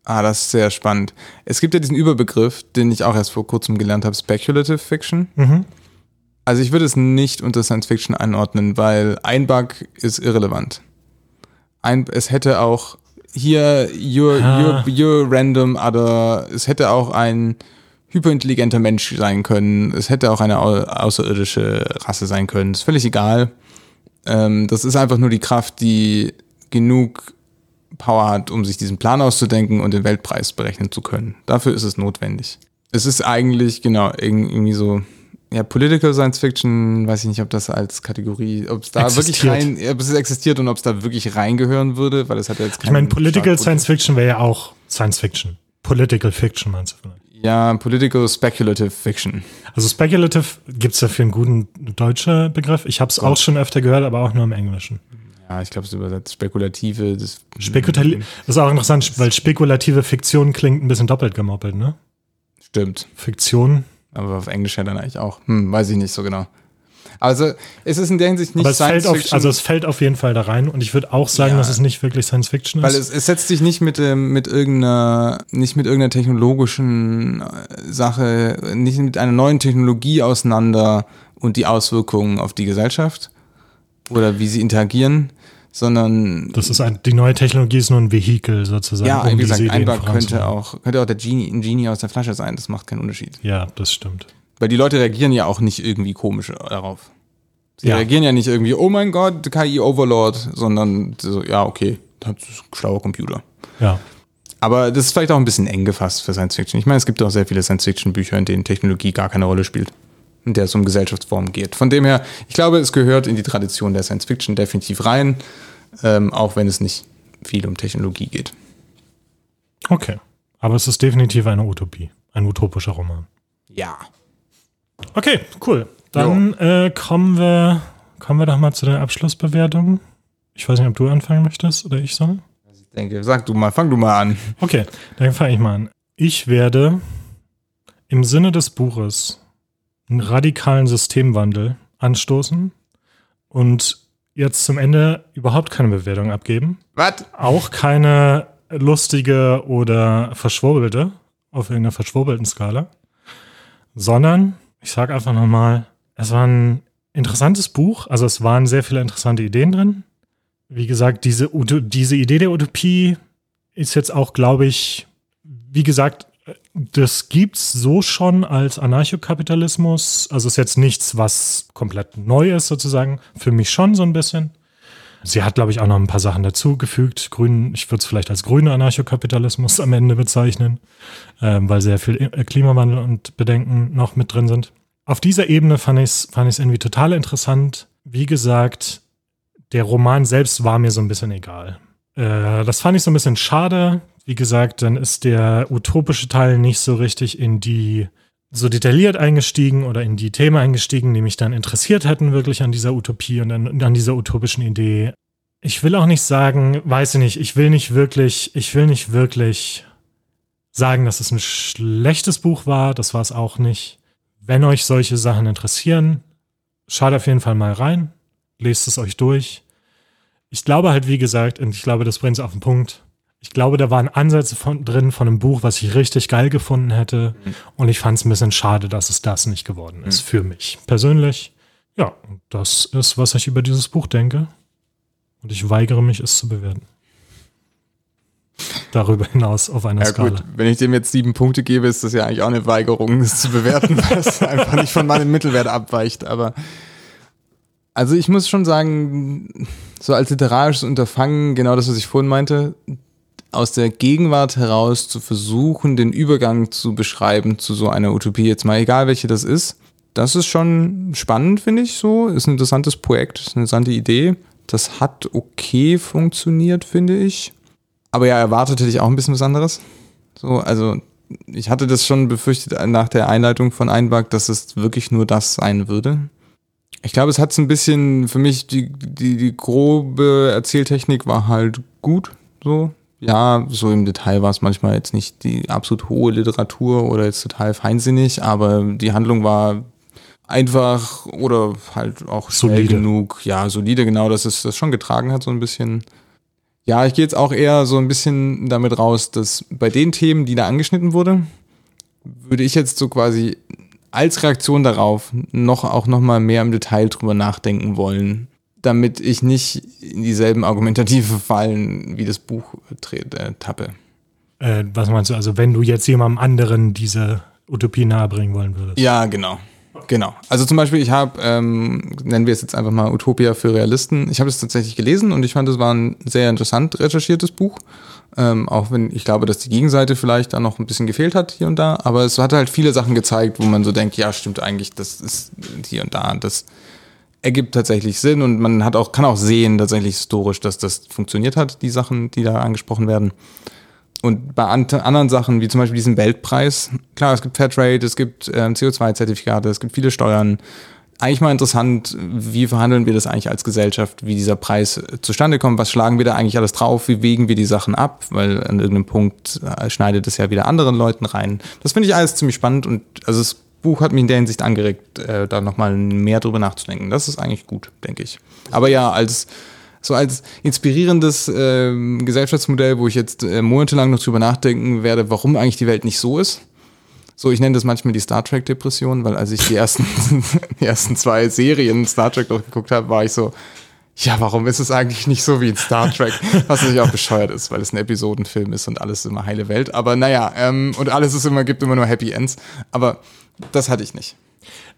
ah, das ist sehr spannend. Es gibt ja diesen Überbegriff, den ich auch erst vor kurzem gelernt habe, Speculative Fiction. Mhm. Also ich würde es nicht unter Science Fiction einordnen, weil ein Bug ist irrelevant. Ein, es hätte auch hier your, ah. your, your random other, es hätte auch ein hyperintelligenter Mensch sein können, es hätte auch eine außerirdische Rasse sein können, ist völlig egal. Ähm, das ist einfach nur die Kraft, die genug Power hat, um sich diesen Plan auszudenken und den Weltpreis berechnen zu können. Dafür ist es notwendig. Es ist eigentlich, genau, irgendwie so ja, Political Science Fiction, weiß ich nicht, ob das als Kategorie, ob es da Existiert. wirklich rein, ob es existiert und ob es da wirklich reingehören würde, weil es hat ja jetzt Ich meine, Political Science Fiction wäre ja auch Science Fiction. Political Fiction meinst du vielleicht? Ja, Political Speculative Fiction. Also Speculative gibt es dafür einen guten deutschen Begriff. Ich habe es auch schon öfter gehört, aber auch nur im Englischen. Ja, ich glaube, es übersetzt spekulative. Das, Spekulativ das ist auch interessant, weil spekulative Fiktion klingt ein bisschen doppelt gemoppelt, ne? Stimmt. Fiktion. Aber auf Englisch ja dann eigentlich auch. Hm, weiß ich nicht so genau. Also, es ist in der Hinsicht nicht Aber es Science fällt, auf, Fiction. also es fällt auf jeden Fall da rein und ich würde auch sagen, Ja. dass es nicht wirklich Science Fiction ist. Weil es, es setzt sich nicht mit, ähm, mit irgendeiner, nicht mit irgendeiner technologischen äh, Sache, nicht mit einer neuen Technologie auseinander und die Auswirkungen auf die Gesellschaft oder wie sie interagieren, sondern das ist ein, die neue Technologie ist nur ein Vehikel sozusagen. ja, um wie gesagt, ein Bug könnte auch, könnte auch der Genie, ein Genie aus der Flasche sein, das macht keinen Unterschied. Ja, das stimmt. Weil die Leute reagieren ja auch nicht irgendwie komisch darauf. Sie Ja. reagieren ja nicht irgendwie, oh mein Gott, KI Overlord, sondern so, ja, okay, das ist ein schlauer Computer. Ja. Aber das ist vielleicht auch ein bisschen eng gefasst für Science Fiction. Ich meine, es gibt auch sehr viele Science Fiction Bücher, in denen Technologie gar keine Rolle spielt, in der es um Gesellschaftsformen geht. Von dem her, ich glaube, es gehört in die Tradition der Science Fiction definitiv rein, ähm, auch wenn es nicht viel um Technologie geht. Okay. Aber es ist definitiv eine Utopie. Ein utopischer Roman. Ja. Okay, cool. Dann äh, kommen wir kommen wir doch mal zu der Abschlussbewertung. Ich weiß nicht, ob du anfangen möchtest oder ich soll. Ich denke, sag du mal, fang du mal an. Okay, dann fange ich mal an. Ich werde im Sinne des Buches einen radikalen Systemwandel anstoßen und jetzt zum Ende überhaupt keine Bewertung abgeben. Was? Auch keine lustige oder verschwurbelte auf irgendeiner verschwurbelten Skala, sondern ich sage einfach nochmal, es war ein interessantes Buch, also es waren sehr viele interessante Ideen drin. Wie gesagt, diese, diese Idee der Utopie ist jetzt auch, glaube ich, wie gesagt, das gibt's so schon als Anarchokapitalismus. Also ist jetzt nichts, was komplett neu ist, sozusagen. Für mich schon so ein bisschen. Sie hat, glaube ich, auch noch ein paar Sachen dazugefügt. Grün, ich würde es vielleicht als grüner Anarchokapitalismus am Ende bezeichnen, ähm, weil sehr viel äh, Klimawandel und Bedenken noch mit drin sind. Auf dieser Ebene fand ich es fand irgendwie total interessant. Wie gesagt, der Roman selbst war mir so ein bisschen egal. Äh, das fand ich so ein bisschen schade. Wie gesagt, dann ist der utopische Teil nicht so richtig in die so detailliert eingestiegen oder in die Themen eingestiegen, die mich dann interessiert hätten, wirklich an dieser Utopie und an, an dieser utopischen Idee. Ich will auch nicht sagen, weiß ich nicht, ich will nicht wirklich, ich will nicht wirklich sagen, dass es ein schlechtes Buch war, das war es auch nicht. Wenn euch solche Sachen interessieren, schaut auf jeden Fall mal rein, lest es euch durch. Ich glaube halt, wie gesagt, und ich glaube, das bringt es auf den Punkt. Ich glaube, da waren Ansätze von, drin von einem Buch, was ich richtig geil gefunden hätte. Und ich fand es ein bisschen schade, dass es das nicht geworden ist für mich persönlich. Ja, das ist, was ich über dieses Buch denke. Und ich weigere mich, es zu bewerten. Darüber hinaus auf einer Ja Skala. gut, wenn ich dem jetzt sieben Punkte gebe, ist das ja eigentlich auch eine Weigerung, das zu bewerten, weil es einfach nicht von meinem Mittelwert abweicht. Aber also ich muss schon sagen, so als literarisches Unterfangen, genau das, was ich vorhin meinte, aus der Gegenwart heraus zu versuchen, den Übergang zu beschreiben zu so einer Utopie, jetzt mal egal welche das ist, das ist schon spannend, finde ich so. Ist ein interessantes Projekt, ist eine interessante Idee. Das hat okay funktioniert, finde ich. Aber ja, erwartet hätte ich auch ein bisschen was anderes. So, also ich hatte das schon befürchtet nach der Einleitung von Einbag, dass es wirklich nur das sein würde. Ich glaube, es hat so ein bisschen, für mich, die, die, die grobe Erzähltechnik war halt gut, so. Ja, so im Detail war es manchmal jetzt nicht die absolut hohe Literatur oder jetzt total feinsinnig, aber die Handlung war einfach oder halt auch schnell Solide. genug. Ja, solide, genau, dass es das schon getragen hat, so ein bisschen. Ja, ich gehe jetzt auch eher so ein bisschen damit raus, dass bei den Themen, die da angeschnitten wurde, würde ich jetzt so quasi als Reaktion darauf noch auch noch mal mehr im Detail drüber nachdenken wollen, damit ich nicht in dieselben argumentative Fallen wie das Buch äh, tappe. Äh, was meinst du? Also, wenn du jetzt jemandem anderen diese Utopie nahebringen wollen würdest? Ja, genau. genau. Also zum Beispiel, ich habe, ähm, nennen wir es jetzt einfach mal Utopia für Realisten. Ich habe es tatsächlich gelesen und ich fand, es war ein sehr interessant recherchiertes Buch. Ähm, auch wenn ich glaube, dass die Gegenseite vielleicht da noch ein bisschen gefehlt hat hier und da. Aber es hat halt viele Sachen gezeigt, wo man so denkt, ja, stimmt eigentlich, das ist hier und da. Das ergibt tatsächlich Sinn und man hat auch, kann auch sehen, tatsächlich historisch, dass das funktioniert hat, die Sachen, die da angesprochen werden. Und bei an anderen Sachen, wie zum Beispiel diesen Weltpreis, klar, es gibt Fairtrade, es gibt äh, CO2-Zertifikate, es gibt viele Steuern. Eigentlich mal interessant, wie verhandeln wir das eigentlich als Gesellschaft, wie dieser Preis äh, zustande kommt, was schlagen wir da eigentlich alles drauf, wie wägen wir die Sachen ab, weil an irgendeinem Punkt äh, schneidet es ja wieder anderen Leuten rein. Das finde ich alles ziemlich spannend und also das Buch hat mich in der Hinsicht angeregt, äh, da nochmal mehr drüber nachzudenken. Das ist eigentlich gut, denke ich. Aber ja, als so als inspirierendes äh, Gesellschaftsmodell, wo ich jetzt äh, monatelang noch drüber nachdenken werde, warum eigentlich die Welt nicht so ist. So, ich nenne das manchmal die Star Trek-Depression, weil als ich die ersten, die ersten zwei Serien Star Trek durchgeguckt habe, war ich so, ja, warum ist es eigentlich nicht so wie in Star Trek? Was natürlich auch bescheuert ist, weil es ein Episodenfilm ist und alles ist immer heile Welt. Aber naja, ähm, und alles ist immer, gibt immer nur Happy Ends. Aber das hatte ich nicht.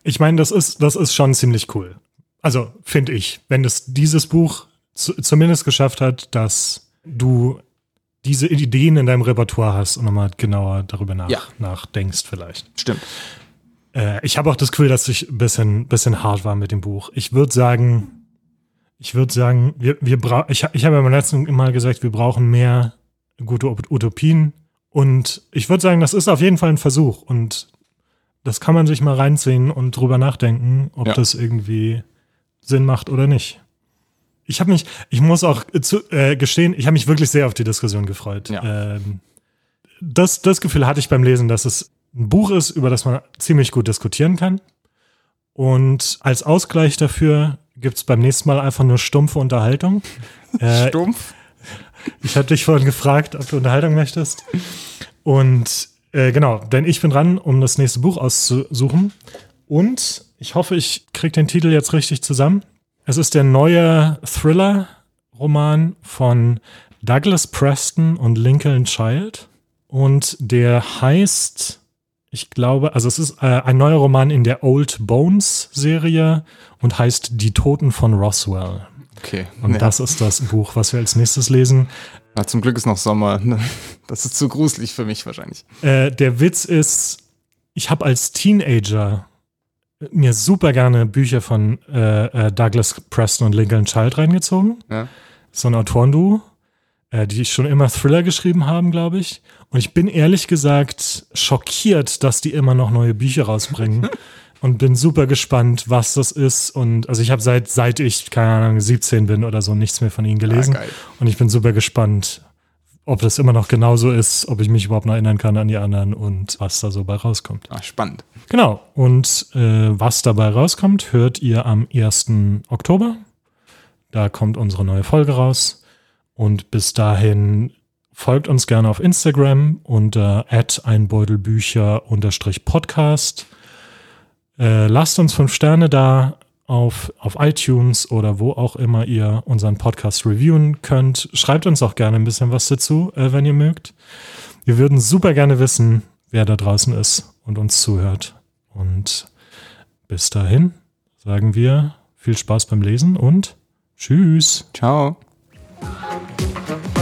Ich meine, das ist, das ist schon ziemlich cool. Also, finde ich, wenn es dieses Buch zu, zumindest geschafft hat, dass du diese Ideen in deinem Repertoire hast und nochmal genauer darüber nach, ja. nachdenkst vielleicht. Stimmt. Äh, ich habe auch das Gefühl, dass ich ein bisschen, bisschen hart war mit dem Buch. Ich würde sagen, ich würde sagen, wir, wir brauchen, ich, ich habe ja beim letzten Mal gesagt, wir brauchen mehr gute Utopien. Und ich würde sagen, das ist auf jeden Fall ein Versuch. Und das kann man sich mal reinziehen und drüber nachdenken, ob ja. das irgendwie Sinn macht oder nicht ich habe mich, ich muss auch zu, äh, gestehen, ich habe mich wirklich sehr auf die Diskussion gefreut. Ja. Ähm, das, das Gefühl hatte ich beim Lesen, dass es ein Buch ist, über das man ziemlich gut diskutieren kann. Und als Ausgleich dafür gibt es beim nächsten Mal einfach nur stumpfe Unterhaltung. Äh, Stumpf? Ich hatte dich vorhin gefragt, ob du Unterhaltung möchtest. Und äh, genau, denn ich bin dran, um das nächste Buch auszusuchen. Und ich hoffe, ich kriege den Titel jetzt richtig zusammen. Es ist der neue Thriller-Roman von Douglas Preston und Lincoln Child. Und der heißt, ich glaube, also es ist äh, ein neuer Roman in der Old Bones-Serie und heißt Die Toten von Roswell. Okay. Und ja. das ist das Buch, was wir als nächstes lesen. Ja, zum Glück ist noch Sommer. Das ist zu gruselig für mich wahrscheinlich. Äh, der Witz ist, ich habe als Teenager mir super gerne Bücher von äh, äh, Douglas Preston und Lincoln Child reingezogen. Ja. So ein Autorenduo, äh, die schon immer Thriller geschrieben haben, glaube ich. Und ich bin ehrlich gesagt schockiert, dass die immer noch neue Bücher rausbringen. und bin super gespannt, was das ist. Und also ich habe seit, seit ich, keine Ahnung, 17 bin oder so, nichts mehr von ihnen gelesen. Ah, und ich bin super gespannt, ob das immer noch genauso ist, ob ich mich überhaupt noch erinnern kann an die anderen und was da so bei rauskommt. Ah, spannend. Genau. Und äh, was dabei rauskommt, hört ihr am 1. Oktober. Da kommt unsere neue Folge raus. Und bis dahin folgt uns gerne auf Instagram unter einbeutelbücher-podcast. Äh, lasst uns fünf Sterne da, auf, auf iTunes oder wo auch immer ihr unseren Podcast reviewen könnt. Schreibt uns auch gerne ein bisschen was dazu, äh, wenn ihr mögt. Wir würden super gerne wissen, wer da draußen ist und uns zuhört. Und bis dahin sagen wir viel Spaß beim Lesen und tschüss. Ciao. Thank you.